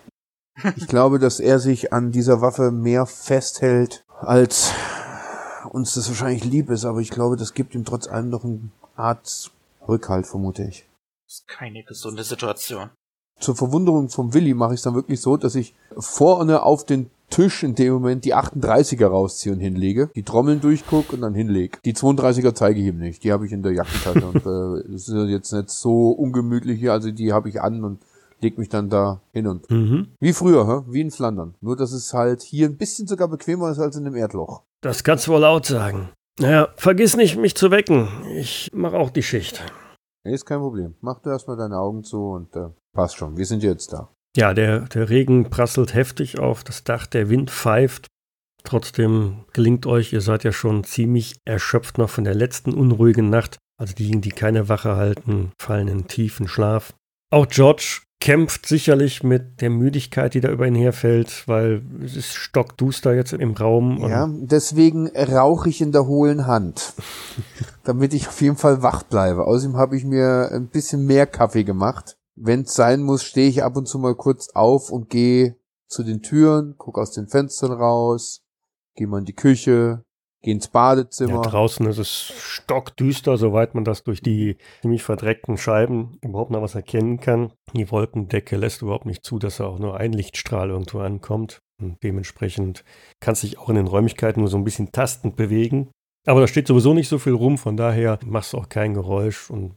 Ich glaube, dass er sich an dieser Waffe mehr festhält, als uns das wahrscheinlich lieb ist, aber ich glaube, das gibt ihm trotz allem noch eine Art Rückhalt, vermute ich. Das ist keine gesunde Situation. Zur Verwunderung vom Willi mache ich es dann wirklich so, dass ich vorne auf den Tisch in dem Moment die 38er rausziehe und hinlege, die Trommeln durchgucke und dann hinlege. Die 32er zeige ich ihm nicht, die habe ich in der Jackentasche und äh, das ist jetzt nicht so ungemütlich hier, also die habe ich an und leg mich dann da hin und Mhm. wie früher, hä? wie in Flandern. Nur, dass es halt hier ein bisschen sogar bequemer ist als in dem Erdloch. Das kannst du wohl laut sagen. Naja, vergiss nicht, mich zu wecken. Ich mache auch die Schicht. Nee, ist kein Problem. Mach du erstmal deine Augen zu und äh, passt schon. Wir sind jetzt da. Ja, der, der Regen prasselt heftig auf das Dach, der Wind pfeift. Trotzdem gelingt euch, ihr seid ja schon ziemlich erschöpft noch von der letzten unruhigen Nacht. Also diejenigen, die keine Wache halten, fallen in tiefen Schlaf. Auch George kämpft sicherlich mit der Müdigkeit, die da über ihn herfällt, weil es ist stockduster jetzt im Raum. Ja, deswegen rauche ich in der hohlen Hand. damit ich auf jeden Fall wach bleibe. Außerdem habe ich mir ein bisschen mehr Kaffee gemacht. Wenn es sein muss, stehe ich ab und zu mal kurz auf und gehe zu den Türen, gucke aus den Fenstern raus, gehe mal in die Küche, gehe ins Ja, Badezimmer. draußen ist es stockdüster, soweit man das durch die ziemlich verdreckten Scheiben überhaupt noch was erkennen kann. Die Wolkendecke lässt überhaupt nicht zu, dass da auch nur ein Lichtstrahl irgendwo ankommt. Und dementsprechend kann es sich auch in den Räumlichkeiten nur so ein bisschen tastend bewegen. Aber da steht sowieso nicht so viel rum, von daher machst du auch kein Geräusch. Und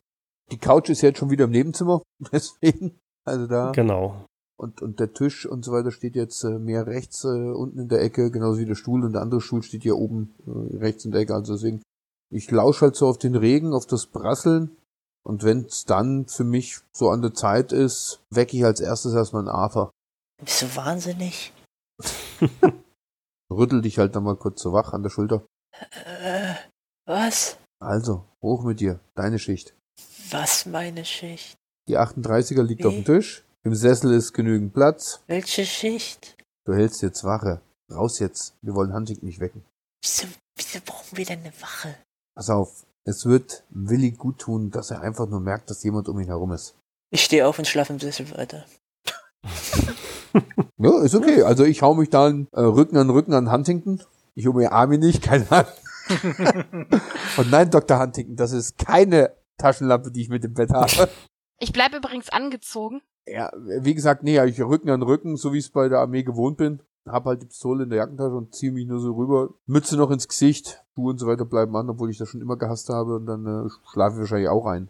die Couch ist jetzt schon wieder im Nebenzimmer, deswegen. Also da. genau. Und, und der Tisch und so weiter steht jetzt äh, mehr rechts äh, unten in der Ecke, genauso wie der Stuhl und der andere Stuhl steht hier oben äh, rechts in der Ecke. Also deswegen, ich lausche halt so auf den Regen, auf das Prasseln. Und wenn es dann für mich so an der Zeit ist, wecke ich als erstes erstmal einen Arthur. Bist du wahnsinnig? Rüttel dich halt dann mal kurz so wach an der Schulter. Äh, was? Also, hoch mit dir, deine Schicht. Was meine Schicht? Die 38er liegt Wie? auf dem Tisch. Im Sessel ist genügend Platz. Welche Schicht? Du hältst jetzt Wache. Raus jetzt. Wir wollen Huntington nicht wecken. Wieso, wieso brauchen wir denn eine Wache? Pass auf, es wird Willi gut tun, dass er einfach nur merkt, dass jemand um ihn herum ist. Ich stehe auf und schlafe im Sessel weiter. Ja, ist okay. Also ich hau mich dann äh, Rücken an Rücken an Huntington. Ich umarme ihn nicht, keine Ahnung. Und nein, Dr. Huntington, das ist keine Taschenlampe, die ich mit dem Bett habe. Ich bleibe übrigens angezogen. Ja, wie gesagt, nee, ich Rücken an Rücken, so wie ich es bei der Armee gewohnt bin. Hab halt die Pistole in der Jackentasche und ziehe mich nur so rüber. Mütze noch ins Gesicht, Schuhe und so weiter bleiben an, obwohl ich das schon immer gehasst habe und dann äh, schlafe ich wahrscheinlich auch ein.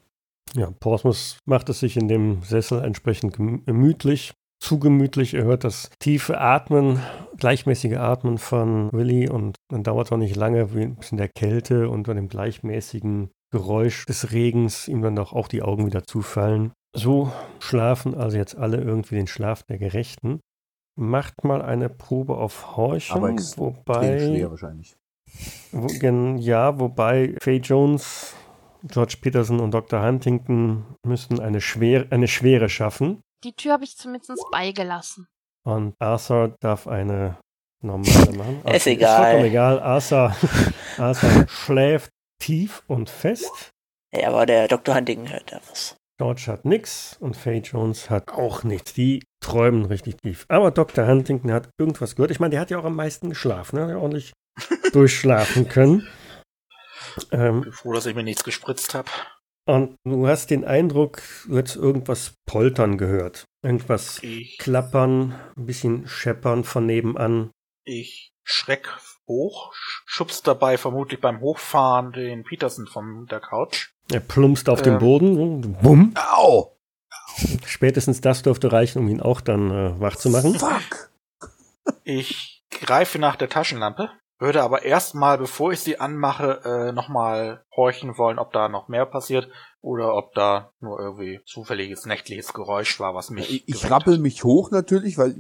Ja, Portsmouth macht es sich in dem Sessel entsprechend gemütlich, zu gemütlich. Er hört das tiefe Atmen, gleichmäßige Atmen von Willy und dann dauert es auch nicht lange, wie ein bisschen der Kälte und bei dem gleichmäßigen Geräusch des Regens ihm dann doch auch die Augen wieder zufallen. So schlafen also jetzt alle irgendwie den Schlaf der Gerechten. Macht mal eine Probe auf Horchen, Aber wobei schwer wahrscheinlich. wo, gen, ja, wobei Faye Jones, George Peterson und Dr. Huntington müssen eine, schwer, eine Schwere schaffen. Die Tür habe ich zumindest beigelassen. Und Arthur darf eine normale machen. Ist Arthur- egal. vollkommen egal. Arthur, Arthur schläft tief und fest. Ja, aber der Dr. Huntington hört da was. George hat nix und Faye Jones hat auch nichts. Die träumen richtig tief. Aber Dr. Huntington hat irgendwas gehört. Ich meine, der hat ja auch am meisten geschlafen. Ne? Hat ja ordentlich durchschlafen können. Ähm, Bin froh, dass ich mir nichts gespritzt habe. Und du hast den Eindruck, du hättest irgendwas poltern gehört. Irgendwas Ich, klappern, ein bisschen scheppern von nebenan. ich schreck hoch, schubst dabei vermutlich beim Hochfahren den Peterson von der Couch. Er plumpst auf den Ähm. Boden. Bumm. Au! Spätestens das dürfte reichen, um ihn auch dann äh, wach zu machen. Fuck! Ich greife nach der Taschenlampe, würde aber erstmal, bevor ich sie anmache, äh, nochmal horchen wollen, ob da noch mehr passiert oder ob da nur irgendwie zufälliges nächtliches Geräusch war, was mich. Ich, ich rappel mich hoch natürlich, weil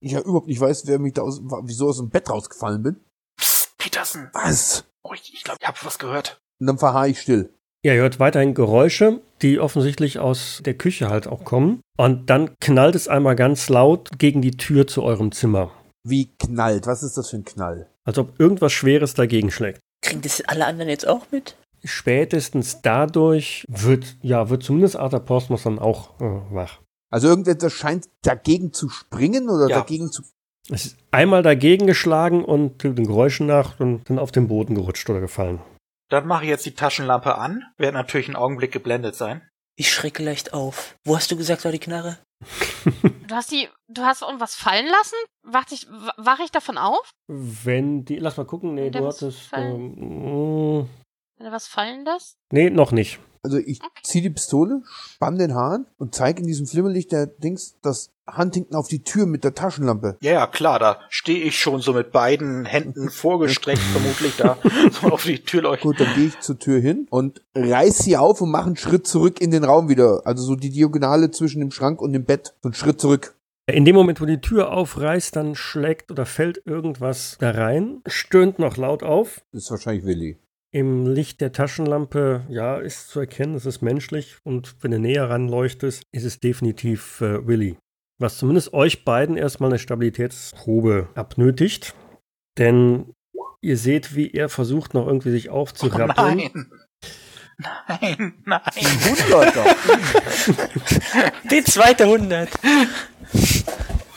ich ja überhaupt nicht weiß, wer mich da aus, wieso aus dem Bett rausgefallen bin. Psst, Peterson! Was? Oh, ich, ich glaube, ich habe was gehört. Und dann verharre ich still. Ja, ihr hört weiterhin Geräusche, die offensichtlich aus der Küche halt auch kommen. Und dann knallt es einmal ganz laut gegen die Tür zu eurem Zimmer. Wie knallt? Was ist das für ein Knall? Als ob irgendwas Schweres dagegen schlägt. Kriegen das alle anderen jetzt auch mit? Spätestens dadurch wird, ja, wird zumindest Arthur Portsmouth dann auch äh, wach. Also irgendetwas scheint dagegen zu springen oder Ja. dagegen zu. Es ist einmal dagegen geschlagen und den Geräuschen nach und dann auf den Boden gerutscht oder gefallen. Dann mache ich jetzt die Taschenlampe an, werde natürlich einen Augenblick geblendet sein. Ich schrecke leicht auf. Wo hast du gesagt, war die Knarre? Du hast die, du hast irgendwas fallen lassen? Wach ich, wa- wach ich davon auf? Wenn die, lass mal gucken, nee, Wenn du was hattest, ähm, mm, Wenn du was fallen lässt? nee, noch nicht. Also ich ziehe die Pistole, spann den Hahn und zeige in diesem Flimmerlicht der Dings das Huntington auf die Tür mit der Taschenlampe. Ja, ja, klar, da stehe ich schon so mit beiden Händen vorgestreckt, vermutlich da so auf die Tür leuchten. Gut, dann gehe ich zur Tür hin und reiß sie auf und mache einen Schritt zurück in den Raum wieder. Also so die Diagonale zwischen dem Schrank und dem Bett. So einen Schritt zurück. In dem Moment, wo die Tür aufreißt, dann schlägt oder fällt irgendwas da rein, stöhnt noch laut auf. Das ist wahrscheinlich Willi. Im Licht der Taschenlampe, ja, ist zu erkennen, es ist menschlich und wenn du näher ranleuchtest, ist es definitiv äh, Willy. Was zumindest euch beiden erstmal eine Stabilitätsprobe abnötigt. Denn ihr seht, wie er versucht, noch irgendwie sich Oh aufzurappeln. nein. Nein, nein. Hunderter. Die zweite 100.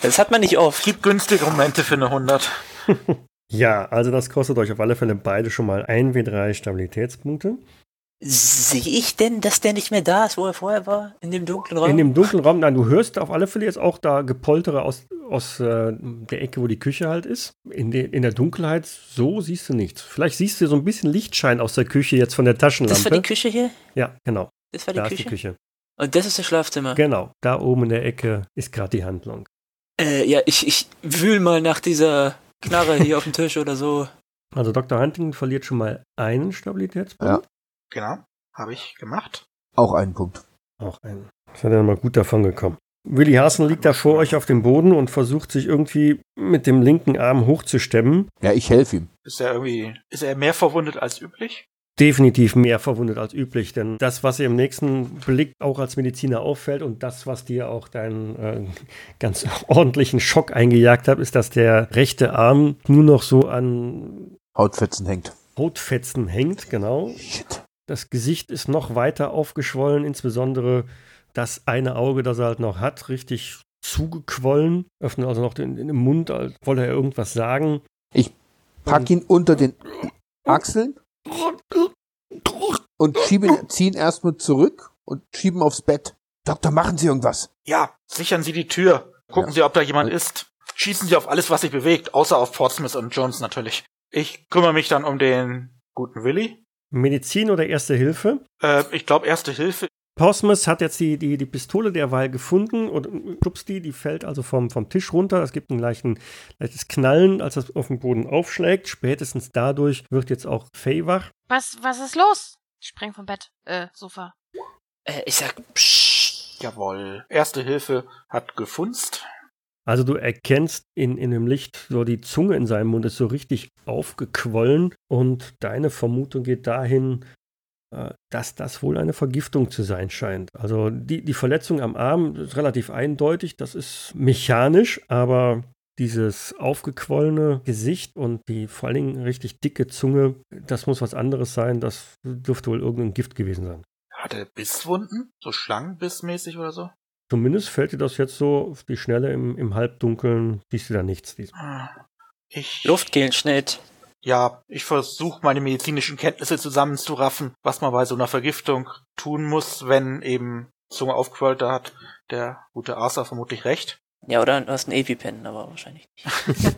Das hat man nicht oft. Gibt günstige Momente für eine 100. Ja, also das kostet euch auf alle Fälle beide schon mal 1W3 Stabilitätspunkte. Sehe ich denn, dass der nicht mehr da ist, wo er vorher war? In dem dunklen Raum? In dem dunklen Raum, nein, du hörst auf alle Fälle jetzt auch da Gepoltere aus, aus äh, der Ecke, wo die Küche halt ist. In, de, in der Dunkelheit, so siehst du nichts. Vielleicht siehst du so ein bisschen Lichtschein aus der Küche jetzt von der Taschenlampe. das war die Küche hier? Ja, genau. Das war die Da Küche? ist die Küche. Und das ist das Schlafzimmer? Genau, da oben in der Ecke ist gerade die Handlung. Äh, ja, ich, ich wühl mal nach dieser Knarre hier auf dem Tisch oder so. Also Dr. Huntington verliert schon mal einen Stabilitätspunkt. Ja. Genau, habe ich gemacht. Auch einen Punkt. Auch einen. Das hat er mal gut davon gekommen. Willi Hasen liegt da vor euch auf dem Boden und versucht sich irgendwie mit dem linken Arm hochzustemmen. Ja, ich helfe ihm. Ist er irgendwie, ist er mehr verwundet als üblich? Definitiv mehr verwundet als üblich, denn das, was dir im nächsten Blick auch als Mediziner auffällt und das, was dir auch deinen äh, ganz ordentlichen Schock eingejagt hat, ist, dass der rechte Arm nur noch so an Hautfetzen hängt. Hautfetzen hängt, genau. Shit. Das Gesicht ist noch weiter aufgeschwollen, insbesondere das eine Auge, das er halt noch hat, richtig zugequollen. Öffnet also noch den, den Mund, als wolle er irgendwas sagen. Pack ihn unter den Achseln und schieben, ziehen erstmal zurück und schieben aufs Bett. Doktor, machen Sie irgendwas. Ja, sichern Sie die Tür. Gucken Ja. Sie, ob da jemand ist. Schießen Sie auf alles, was sich bewegt, außer auf Portsmouth und Jones natürlich. Ich kümmere mich dann um den guten Willi. Medizin oder Erste Hilfe? Äh, ich glaube, Erste Hilfe. Portsmouth hat jetzt die, die, die Pistole derweil gefunden und schubst die, die fällt also vom, vom Tisch runter. Es gibt ein leichten, leichtes Knallen, als das auf den Boden aufschlägt. Spätestens dadurch wird jetzt auch Faye wach. Was, was ist los? Ich spreng vom Bett, äh, Sofa. Äh, ich sag, psch, Jawohl. Erste Hilfe hat gefunzt. Also du erkennst in, in dem Licht, so die Zunge in seinem Mund ist so richtig aufgequollen und deine Vermutung geht dahin, dass das wohl eine Vergiftung zu sein scheint. Also die, die Verletzung am Arm ist relativ eindeutig, das ist mechanisch, aber dieses aufgequollene Gesicht und die vor allen Dingen richtig dicke Zunge, das muss was anderes sein, das dürfte wohl irgendein Gift gewesen sein. Hat er Bisswunden? So Schlangenbissmäßig oder so? Zumindest fällt dir das jetzt so auf die Schnelle im, im Halbdunkeln, siehst du da nichts. Ah, Ich. Luftkehlenschnitt. Ja, ich versuche meine medizinischen Kenntnisse zusammenzuraffen, was man bei so einer Vergiftung tun muss, wenn eben Zunge aufgequollt, da hat der gute Arthur vermutlich recht. Ja, oder du hast einen EpiPen, aber wahrscheinlich nicht.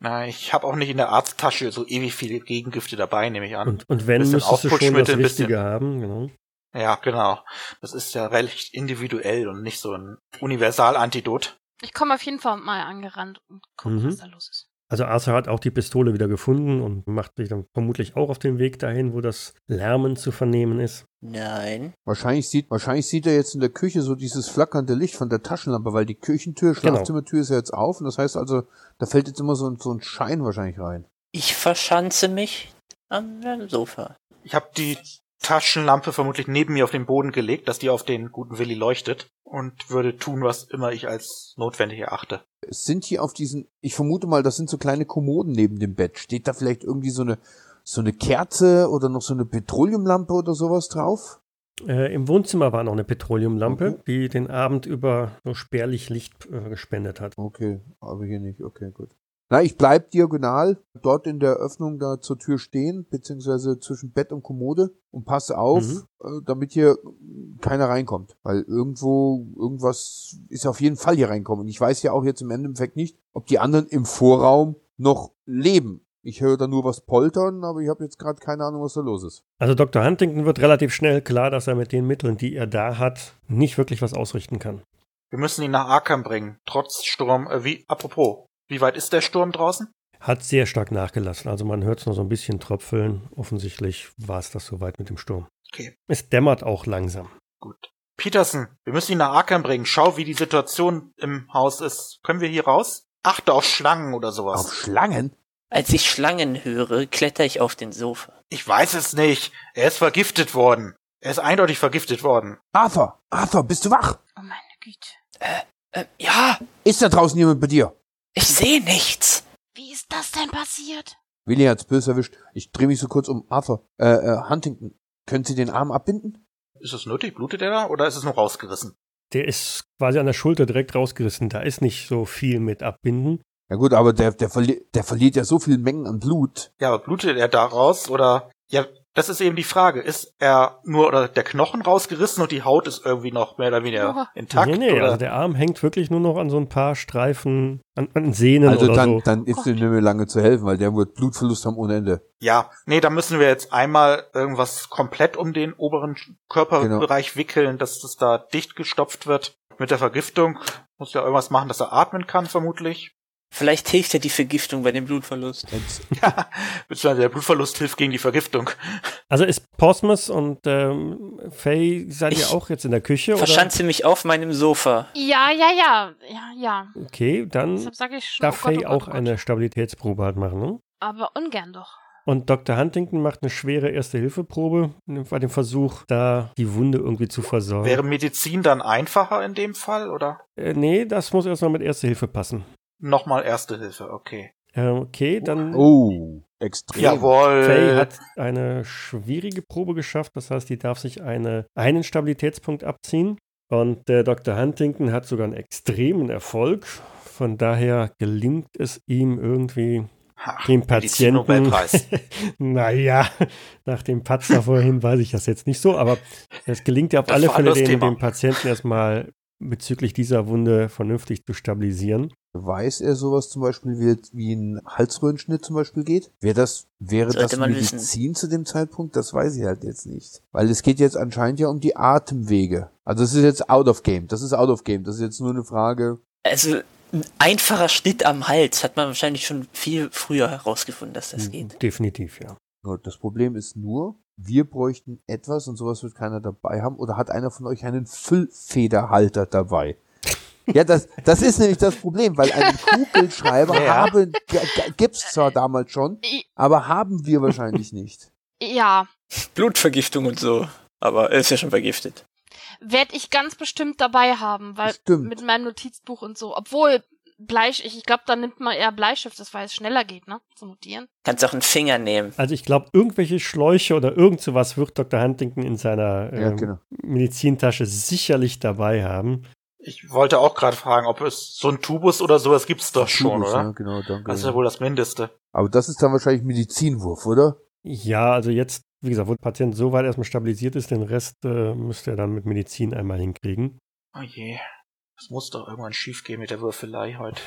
Na, ich habe auch nicht in der Arzttasche so ewig viele Gegengifte dabei, nehme ich an. Und, und wenn, müsstest du schon das Aufputschmittel, ein bisschen- Richtige haben, genau. Ja, genau. Das ist ja recht individuell und nicht so ein Universalantidot. Ich komme auf jeden Fall mal angerannt und gucke, Mhm. was da los ist. Also Arthur hat auch die Pistole wieder gefunden und macht sich dann vermutlich auch auf den Weg dahin, wo das Lärmen zu vernehmen ist. Nein. Wahrscheinlich sieht, wahrscheinlich sieht er jetzt in der Küche so dieses flackernde Licht von der Taschenlampe, weil die Küchentür, Genau. Schlafzimmertür ist ja jetzt auf und das heißt also, da fällt jetzt immer so, ein- so ein Schein wahrscheinlich rein. Ich verschanze mich am Sofa. Ich habe die Taschenlampe vermutlich neben mir auf den Boden gelegt, dass die auf den guten Willi leuchtet und würde tun, was immer ich als notwendig erachte. Es sind hier auf diesen, ich vermute mal, das sind so kleine Kommoden neben dem Bett. Steht da vielleicht irgendwie so eine, so eine Kerze oder noch so eine Petroleumlampe oder sowas drauf? Äh, Im Wohnzimmer war noch eine Petroleumlampe, Okay. die den Abend über so spärlich Licht äh, gespendet hat. Okay, aber hier nicht. Okay, gut. Na, ich bleib diagonal dort in der Öffnung da zur Tür stehen, beziehungsweise zwischen Bett und Kommode und passe auf, Mhm. äh, damit hier keiner reinkommt. Weil irgendwo, irgendwas ist auf jeden Fall hier reinkommen. Und ich weiß ja auch jetzt im Endeffekt nicht, ob die anderen im Vorraum noch leben. Ich höre da nur was poltern, aber ich habe jetzt gerade keine Ahnung, was da los ist. Also Dr. Huntington wird relativ schnell klar, dass er mit den Mitteln, die er da hat, nicht wirklich was ausrichten kann. Wir müssen ihn nach Arkham bringen, trotz Sturm. Äh, wie, apropos, wie weit ist der Sturm draußen? Hat sehr stark nachgelassen. Also man hört es noch so ein bisschen tröpfeln. Offensichtlich war es das soweit mit dem Sturm. Okay, Es dämmert auch langsam. gut. Peterson, wir müssen ihn nach Arkham bringen. Schau, wie die Situation im Haus ist. Können wir hier raus? Achte auf Schlangen oder sowas. Auf Schlangen? Als ich Schlangen höre, kletter ich auf den Sofa. Ich weiß es nicht. Er ist vergiftet worden. Er ist eindeutig vergiftet worden. Arthur, Arthur, bist du wach? Oh meine Güte. Äh, ja, Ist da draußen jemand bei dir? Ich sehe nichts. Wie ist das denn passiert? Willi hat's böse erwischt. Ich drehe mich so kurz um Arthur. Äh, äh, Huntington, können Sie den Arm abbinden? Ist es nötig? Blutet er da oder ist es nur rausgerissen? Der ist quasi an der Schulter direkt rausgerissen. Da ist nicht so viel mit abbinden. Ja gut, aber der, der, verli der verliert ja so viel Mengen an Blut. Ja, aber blutet er daraus oder ja, das ist eben die Frage. Ist er nur oder der Knochen rausgerissen und die Haut ist irgendwie noch mehr oder weniger Oha. intakt? nee, nee, oder? also der Arm hängt wirklich nur noch an so ein paar Streifen, an, an Sehnen Also oder dann, so. dann ist dem nicht mehr lange zu helfen, weil der wird Blutverlust haben ohne Ende. ja, nee, da müssen wir jetzt einmal irgendwas komplett um den oberen Körperbereich wickeln, dass das da dicht gestopft wird. Mit der Vergiftung muss ja irgendwas machen, dass er atmen kann, vermutlich. Vielleicht hilft ja die Vergiftung bei dem Blutverlust. Ja, beziehungsweise der Blutverlust hilft gegen die Vergiftung. Also ist Portsmouth und ähm, Faye, seid ihr Ich auch jetzt in der Küche? Oder? Verschanze mich auf meinem Sofa. Ja, ja, ja. Ja, ja. Okay, dann schon. darf oh Gott, Faye oh Gott, auch oh Gott. eine Stabilitätsprobe halt machen, ne? Aber ungern doch. Und Dr. Huntington macht eine schwere Erste-Hilfe-Probe bei dem Versuch, da die Wunde irgendwie zu versorgen. Wäre Medizin dann einfacher in dem Fall oder äh, nee, das muss erstmal mit Erste-Hilfe passen. Nochmal Erste Hilfe? Okay. Äh, okay, dann oh, extrem. Jawohl. Faye hat eine schwierige Probe geschafft, das heißt, die darf sich eine, einen Stabilitätspunkt abziehen. Und der Dr. Huntington hat sogar einen extremen Erfolg. Von daher gelingt es ihm irgendwie Ha, dem Patienten. Naja, nach dem Patzer vorhin weiß ich das jetzt nicht so, aber es gelingt ja auf Das alle Fälle, Thema. den Patienten erstmal bezüglich dieser Wunde vernünftig zu stabilisieren. Weiß er sowas zum Beispiel, wie, wie ein Halsröhrenschnitt zum Beispiel geht? Wäre das, wäre Sollte das man Medizin zu dem Zeitpunkt? Das weiß ich halt jetzt nicht. Weil es geht jetzt anscheinend ja um die Atemwege. Also es ist jetzt out of game. Das ist out of game. Das ist jetzt nur eine Frage. Also ein einfacher Schnitt am Hals hat man wahrscheinlich schon viel früher herausgefunden, dass das geht. Definitiv, ja. Das Problem ist nur, wir bräuchten etwas und sowas wird keiner dabei haben. Oder hat einer von euch einen Füllfederhalter dabei? Ja, das, das ist nämlich das Problem, weil einen Kugelschreiber Ja. haben, gibt's zwar damals schon, aber haben wir wahrscheinlich nicht. Ja, Blutvergiftung und so. Aber er ist ja schon vergiftet. werde ich ganz bestimmt dabei haben, weil Stimmt. mit meinem Notizbuch und so. Obwohl Bleistift, ich glaube, da nimmt man eher Bleistift, das weil es schneller geht, ne? Zu notieren. Kannst auch einen Finger nehmen. Also ich glaube, irgendwelche Schläuche oder irgend sowas wird Dr. Huntington in seiner Ja, ähm, genau. Medizintasche sicherlich dabei haben. Ich wollte auch gerade fragen, ob es so ein Tubus oder sowas gibt's doch schon, Tubus, oder? Ja, genau, danke. Das ist ja wohl das Mindeste. Aber das ist dann wahrscheinlich Medizinwurf, oder? Ja, also jetzt, wie gesagt, wo der Patient so weit erstmal stabilisiert ist, den Rest äh, müsste er dann mit Medizin einmal hinkriegen. Oh je. Es muss doch irgendwann schief gehen mit der Würfelei heute.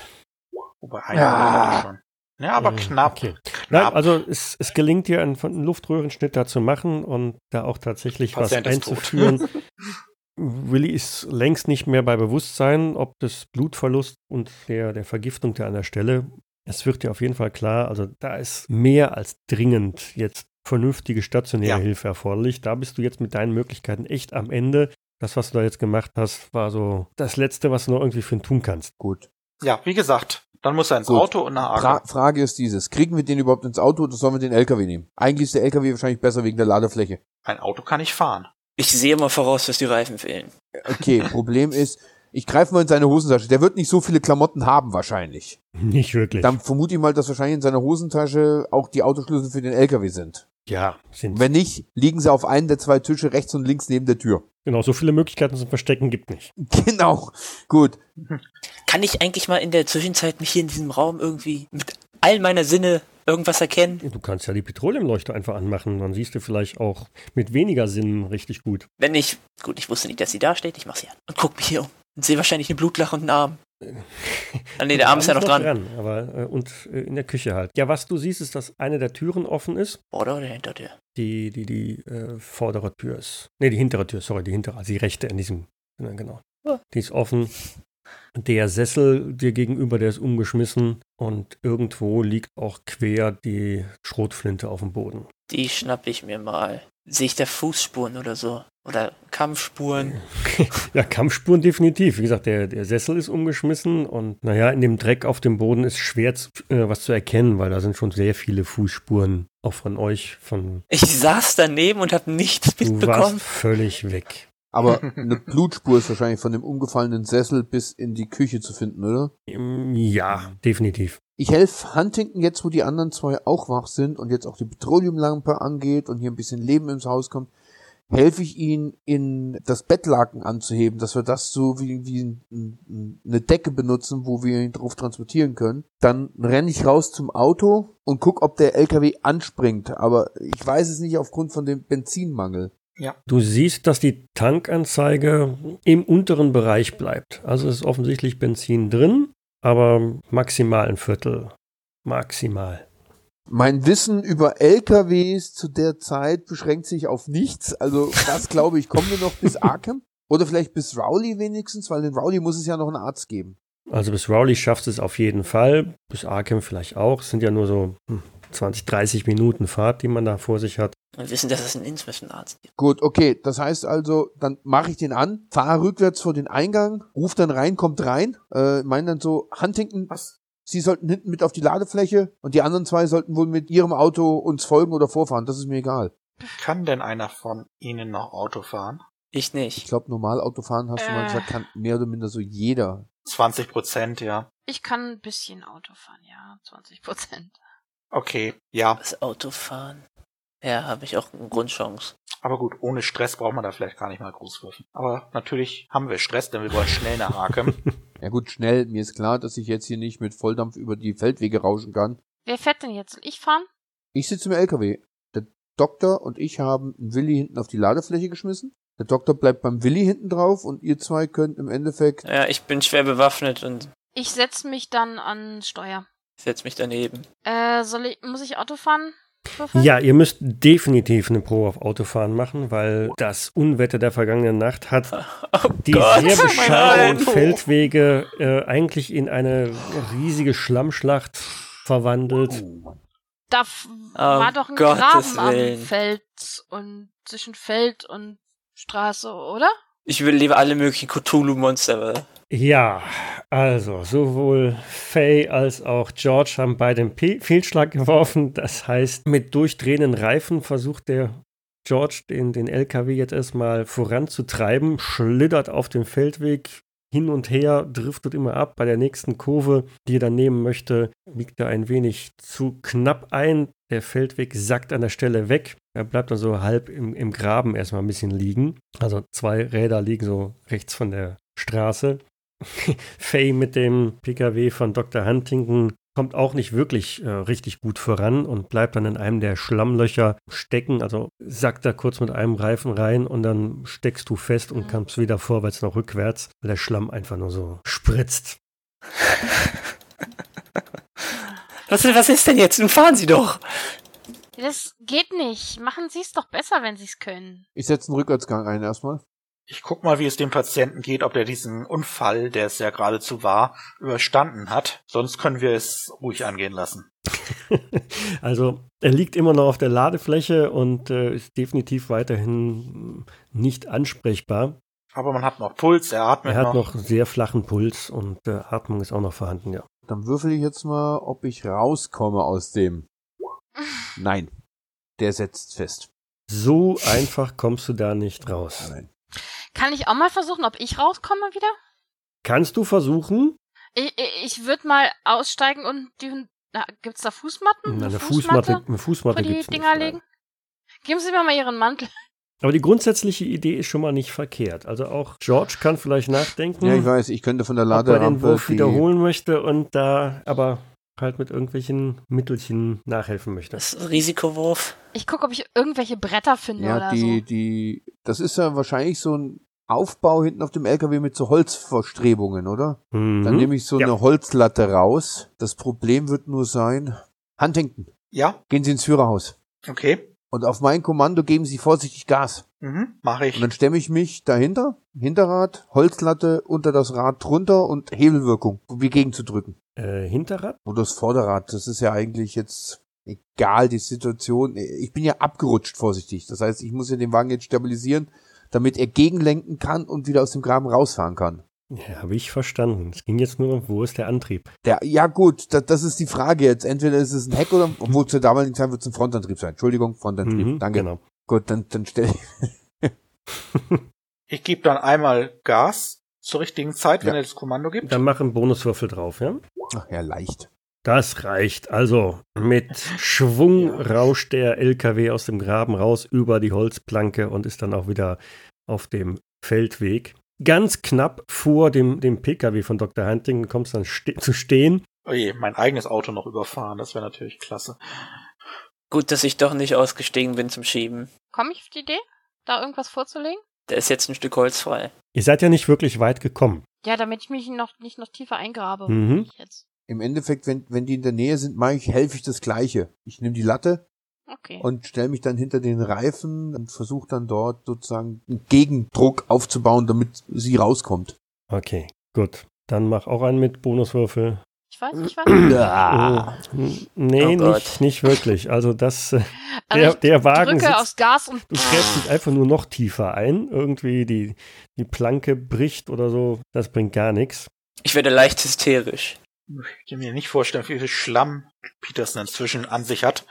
Wobei einer Ja. schon. Ja, aber Äh, knapp. Okay. Nein, Knapp. also es, es gelingt dir, einen, einen Luftröhrenschnitt da zu machen und da auch tatsächlich Patient was einzuführen. Willi ist längst nicht mehr bei Bewusstsein, ob des Blutverlust und der, der Vergiftung da an der Stelle. Es wird dir auf jeden Fall klar, also da ist mehr als dringend jetzt vernünftige stationäre Ja. Hilfe erforderlich. Da bist du jetzt mit deinen Möglichkeiten echt am Ende. Das, was du da jetzt gemacht hast, war so das Letzte, was du noch irgendwie für ihn tun kannst. Gut. Ja, wie gesagt, dann muss er ins Gut. Auto und nach Fra. Frage ist dieses. Kriegen wir den überhaupt ins Auto oder sollen wir den LKW nehmen? Eigentlich ist der LKW wahrscheinlich besser wegen der Ladefläche. Ein Auto kann ich fahren. Ich sehe mal voraus, dass die Reifen fehlen. Okay, Problem ist, ich greife mal in seine Hosentasche. Der wird nicht so viele Klamotten haben wahrscheinlich. Nicht wirklich. Dann vermute ich mal, dass wahrscheinlich in seiner Hosentasche auch die Autoschlüssel für den LKW sind. ja, sind Wenn nicht, liegen sie auf einem der zwei Tische rechts und links neben der Tür. Genau so viele Möglichkeiten zum Verstecken gibt nicht. Genau. Gut. Kann ich eigentlich mal in der Zwischenzeit mich hier in diesem Raum irgendwie mit all meiner Sinne irgendwas erkennen? Du kannst ja die Petroleumleuchte einfach anmachen, dann siehst du vielleicht auch mit weniger Sinnen richtig gut. Wenn ich, gut, ich wusste nicht, dass sie da steht, ich mach sie an und guck mich hier um. Und sehe wahrscheinlich eine Blutlache und einen Arm. Ah, nee, der Arm ist ja noch dran. aber, äh, und äh, in der Küche halt. Ja, was du siehst, ist, dass eine der Türen offen ist. Vorder- oder Hintertür? Die, die, die äh, vordere Tür ist. Nee, die hintere Tür, sorry, die hintere, also die rechte in diesem, genau. Ja. Die ist offen. Der Sessel dir gegenüber, der ist umgeschmissen und irgendwo liegt auch quer die Schrotflinte auf dem Boden. Die schnapp ich mir mal. Sehe ich da Fußspuren oder so? Oder Kampfspuren? Ja, Kampfspuren definitiv. Wie gesagt, der, der Sessel ist umgeschmissen und naja, in dem Dreck auf dem Boden ist schwer zu, äh, was zu erkennen, weil da sind schon sehr viele Fußspuren, auch von euch, von Ich saß daneben und habe nichts du warst mitbekommen. völlig weg. Aber eine Blutspur ist wahrscheinlich von dem umgefallenen Sessel bis in die Küche zu finden, oder? Ähm, Ja, definitiv. Ich helfe Huntington jetzt, wo die anderen zwei auch wach sind und jetzt auch die Petroleumlampe angeht und hier ein bisschen Leben ins Haus kommt, helfe ich ihnen, in das Bettlaken anzuheben, dass wir das so wie, wie ein- ein- eine Decke benutzen, wo wir ihn drauf transportieren können. Dann renne ich raus zum Auto und guck, ob der LKW anspringt. Aber ich weiß es nicht aufgrund von dem Benzinmangel. Du siehst, dass die Tankanzeige im unteren Bereich bleibt. Also ist offensichtlich Benzin drin, aber maximal ein Viertel. Maximal. Mein Wissen über LKWs zu der Zeit beschränkt sich auf nichts. Also das glaube ich, kommen wir noch bis Arkham. Oder vielleicht bis Rowley wenigstens, weil in Rowley muss es ja noch einen Arzt geben. Also bis Rowley schafft es auf jeden Fall. Bis Arkham vielleicht auch. Es sind ja nur so hm, 20, 30 Minuten Fahrt, die man da vor sich hat. Wir wissen, dass es in Innsmouth einen Arzt gibt. Gut, okay. Das heißt also, dann mache ich den an, fahre rückwärts vor den Eingang, ruf dann rein, kommt rein, äh, meine dann so, Huntington, Was? Sie sollten hinten mit auf die Ladefläche und die anderen zwei sollten wohl mit ihrem Auto uns folgen oder vorfahren. Das ist mir egal. Kann denn einer von Ihnen noch Auto fahren? Ich Ich nicht. glaube, normal Autofahren, hast du mal Äh. gesagt, kann mehr oder minder so jeder. 20 Prozent, ja. Ich kann ein bisschen Auto fahren, ja, 20 Prozent. Okay, ja. Das Autofahren. Ja, habe ich auch eine Grundchance. Aber gut, ohne Stress braucht man da vielleicht gar nicht mal groß würfeln. Aber natürlich haben wir Stress, denn wir wollen schnell nach Arkham. Ja gut, schnell. Mir ist klar, dass ich jetzt hier nicht mit Volldampf über die Feldwege rauschen kann. Wer fährt denn jetzt? Soll ich fahren? Ich sitze im LKW. Der Doktor und ich haben einen Willi hinten auf die Ladefläche geschmissen. Der Doktor bleibt beim Willi hinten drauf und ihr zwei könnt im Endeffekt. Ja, ich bin schwer bewaffnet und Ich setze mich dann an Steuer. setz mich daneben. Äh, soll ich, muss ich Auto fahren? Ja, ihr müsst definitiv eine Probe auf Autofahren machen, weil das Unwetter der vergangenen Nacht hat Oh die Gott, sehr Auto. Feldwege äh, eigentlich in eine riesige Schlammschlacht verwandelt. Da f- Oh, war doch ein Gottes Graben am Willen. Feld und zwischen Feld und Straße, oder? Ich will lieber alle möglichen Cthulhu-Monster. Ja, also sowohl Faye als auch George haben beide einen Pe- Fehlschlag geworfen. Das heißt, mit durchdrehenden Reifen versucht der George den, den LKW jetzt erstmal voranzutreiben, schlittert auf dem Feldweg hin und her, driftet immer ab. Bei der nächsten Kurve, die er dann nehmen möchte, biegt er ein wenig zu knapp ein. Der Feldweg sackt an der Stelle weg. Er bleibt dann so halb im, im Graben erstmal ein bisschen liegen. Also zwei Räder liegen so rechts von der Straße. Faye mit dem PKW von Dr. Huntington kommt auch nicht wirklich äh, richtig gut voran und bleibt dann in einem der Schlammlöcher stecken. Also sackt da kurz mit einem Reifen rein und dann steckst du fest und Mhm. kannst weder vorwärts noch rückwärts, weil der Schlamm einfach nur so spritzt. Was, was ist denn jetzt? Nun fahren Sie doch. Das geht nicht. Machen Sie es doch besser, wenn Sie es können. Ich setze einen Rückwärtsgang ein erstmal. Ich guck mal, wie es dem Patienten geht, ob der diesen Unfall, der es ja geradezu war, überstanden hat. Sonst können wir es ruhig angehen lassen. also er liegt immer noch auf der Ladefläche und äh, ist definitiv weiterhin nicht ansprechbar. Aber man hat noch Puls, er atmet Er hat noch sehr flachen Puls und äh, Atmung ist auch noch vorhanden, ja. Dann würfel ich jetzt mal, ob ich rauskomme aus dem. Nein. Der setzt fest. So einfach kommst du da nicht raus. Nein. Kann ich auch mal versuchen, ob ich rauskomme wieder? Kannst du versuchen? Ich, ich, würde mal aussteigen und die. Na, gibt's da Fußmatten? Na, eine Fußmatte, eine Fußmatte die gibt's Dinger nicht. legen? Geben Sie mir mal Ihren Mantel. Aber die grundsätzliche Idee ist schon mal nicht verkehrt. Also auch George kann vielleicht nachdenken, Ja, ich weiß, ich könnte von der ob er den Laderampe Wurf die, wiederholen möchte und da aber halt mit irgendwelchen Mittelchen nachhelfen möchte. Das ist ein Risikowurf. Ich gucke, ob ich irgendwelche Bretter finde Ja, oder die, so. die, das ist ja wahrscheinlich so ein Aufbau hinten auf dem LKW mit so Holzverstrebungen, oder? Mhm. Dann nehme ich so Ja. eine Holzlatte raus. Das Problem wird nur sein, Huntington, Ja, gehen Sie ins Führerhaus. okay. Und auf mein Kommando geben Sie vorsichtig Gas. Mhm, mache ich. Und dann stemme ich mich dahinter, Hinterrad, Holzlatte unter das Rad drunter und Hebelwirkung, um wie gegenzudrücken. Äh, Hinterrad? Oder das Vorderrad, das ist ja eigentlich jetzt egal, die Situation. Ich bin ja abgerutscht, vorsichtig. Das heißt, ich muss ja den Wagen jetzt stabilisieren, damit er gegenlenken kann und wieder aus dem Graben rausfahren kann. Ja, habe ich verstanden. Es ging jetzt nur, wo ist der Antrieb? Der, ja gut, das, das ist die Frage jetzt. Entweder ist es ein Heck oder, obwohl zur damaligen Zeit wird es ein Frontantrieb sein. Entschuldigung, Frontantrieb. Mhm, Danke. Genau. Gut, dann, dann stell ich. Ich gebe dann einmal Gas zur richtigen Zeit, wenn Ja. er das Kommando gibt. Dann mach einen Bonuswürfel drauf, ja? Ach ja, leicht. Das reicht. Also mit Schwung rauscht der LKW aus dem Graben raus über die Holzplanke und ist dann auch wieder auf dem Feldweg. Ganz knapp vor dem, dem PKW von Dr. Huntington kommt es dann ste zu stehen. Oje, mein eigenes Auto noch überfahren, das wäre natürlich klasse. Gut, dass ich doch nicht ausgestiegen bin zum Schieben. Komme ich auf die Idee, da irgendwas vorzulegen? Da ist jetzt ein Stück Holz frei. Ihr seid ja nicht wirklich weit gekommen. Ja, damit ich mich noch nicht noch tiefer eingrabe. Mhm. Jetzt. Im Endeffekt, wenn, wenn die in der Nähe sind, mache ich, helfe ich das Gleiche. Ich nehme die Latte Okay. und stelle mich dann hinter den Reifen und versuche dann dort sozusagen einen Gegendruck aufzubauen, damit sie rauskommt. Okay, gut. Dann mach auch einen mit Bonuswürfel. ich weiß, ich weiß. Oh, n- nee, Oh nicht, nicht wirklich. Also das, äh, Also der, ich der Wagen drücke sitzt, aufs Gas und du gräbst dich einfach nur noch tiefer ein. Irgendwie die, die Planke bricht oder so. Das bringt gar nichts. Ich werde leicht hysterisch. Ich kann mir nicht vorstellen, wie viel Schlamm Peterson inzwischen an sich hat.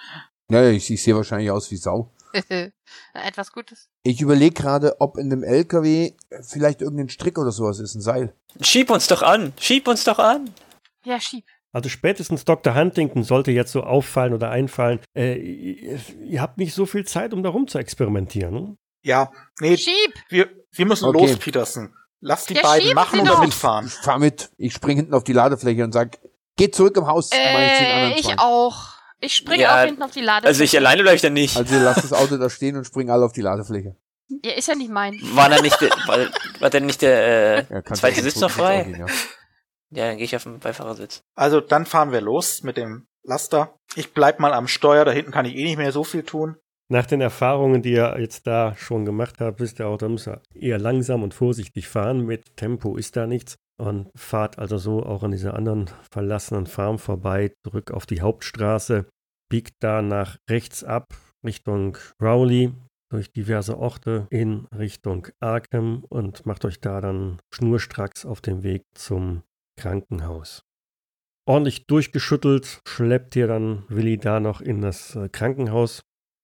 Ja, ich, ich sehe wahrscheinlich aus wie Sau. etwas Gutes. Ich überlege gerade, ob in dem LKW vielleicht irgendein Strick oder sowas ist, ein Seil. Schieb uns doch an! Schieb uns doch an! Ja, schieb. Also spätestens Dr. Huntington sollte jetzt so auffallen oder einfallen. Äh, ihr, ihr habt nicht so viel Zeit, um da rum zu experimentieren. Ne? Ja, nee, Schieb! wir, wir müssen Okay. los, Peterson. Lass die Ja, beiden machen und doch. wir mitfahren. Ich fahr mit. Ich spring hinten auf die Ladefläche und sag, Geht zurück im Haus, meine ich den Äh, ich auch. Ich springe Ja, auch hinten auf die Lade. Also ich alleine bleibe ich dann nicht. Also lasst das Auto da stehen und springen alle auf die Ladefläche. ja, ist ja nicht mein. War dann nicht der, war, war denn nicht der äh, Ja, zweite Sitz noch frei? Gehen, ja. Ja, dann gehe ich auf den Beifahrersitz. Also dann fahren wir los mit dem Laster. Ich bleib mal am Steuer, da hinten kann ich eh nicht mehr so viel tun. Nach den Erfahrungen, die ihr jetzt da schon gemacht habt, wisst ihr auch, da müsst ihr eher langsam und vorsichtig fahren. Mit Tempo ist da nichts. Und fahrt also so auch an dieser anderen verlassenen Farm vorbei, zurück auf die Hauptstraße, biegt da nach rechts ab Richtung Rowley, durch diverse Orte in Richtung Arkham und macht euch da dann schnurstracks auf den Weg zum Krankenhaus. Ordentlich durchgeschüttelt schleppt ihr dann Willi da noch in das äh, Krankenhaus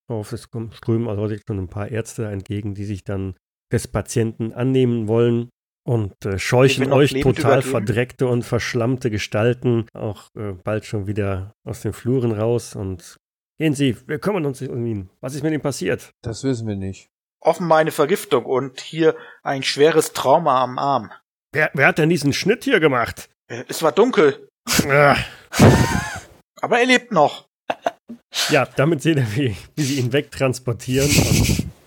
auf. Es strömen also schon ein paar Ärzte entgegen, die sich dann des Patienten annehmen wollen und äh, scheuchen euch total übergeben. verdreckte und verschlammte Gestalten auch äh, bald schon wieder aus den Fluren raus und gehen Sie, wir kümmern uns um ihn. Was ist mit ihm passiert? Das wissen wir nicht. Offenbar eine Vergiftung und hier ein schweres Trauma am Arm. Wer, wer hat denn diesen Schnitt hier gemacht? Äh, Es war dunkel, Ah, aber er lebt noch. ja, damit seht ihr, wie, wie sie ihn wegtransportieren und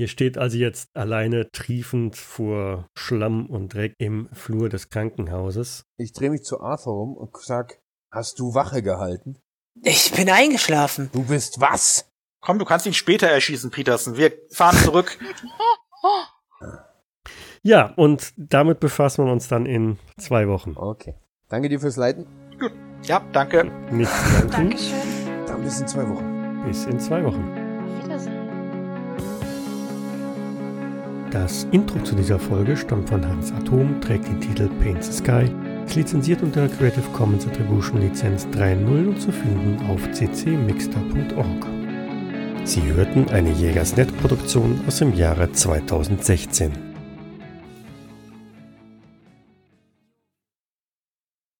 ihr steht also jetzt alleine triefend vor Schlamm und Dreck im Flur des Krankenhauses. Ich drehe mich zu Arthur um und sag, hast du Wache gehalten? Ich bin eingeschlafen. Du bist was? Komm, du kannst ihn später erschießen, Peterson. Wir fahren zurück. Ja, und damit befassen wir uns dann in zwei Wochen. Okay. Danke dir fürs Leiten. ja, danke. Nicht zu danken. Dankeschön. Dann bis in zwei Wochen. Bis in zwei Wochen. Das Intro zu dieser Folge stammt von Hans Atom, trägt den Titel Paint the Sky, ist lizenziert unter Creative Commons Attribution Lizenz 3.0 und zu finden auf ccmixter.org. Sie hörten eine Jägersnet-Produktion aus dem Jahre 2016.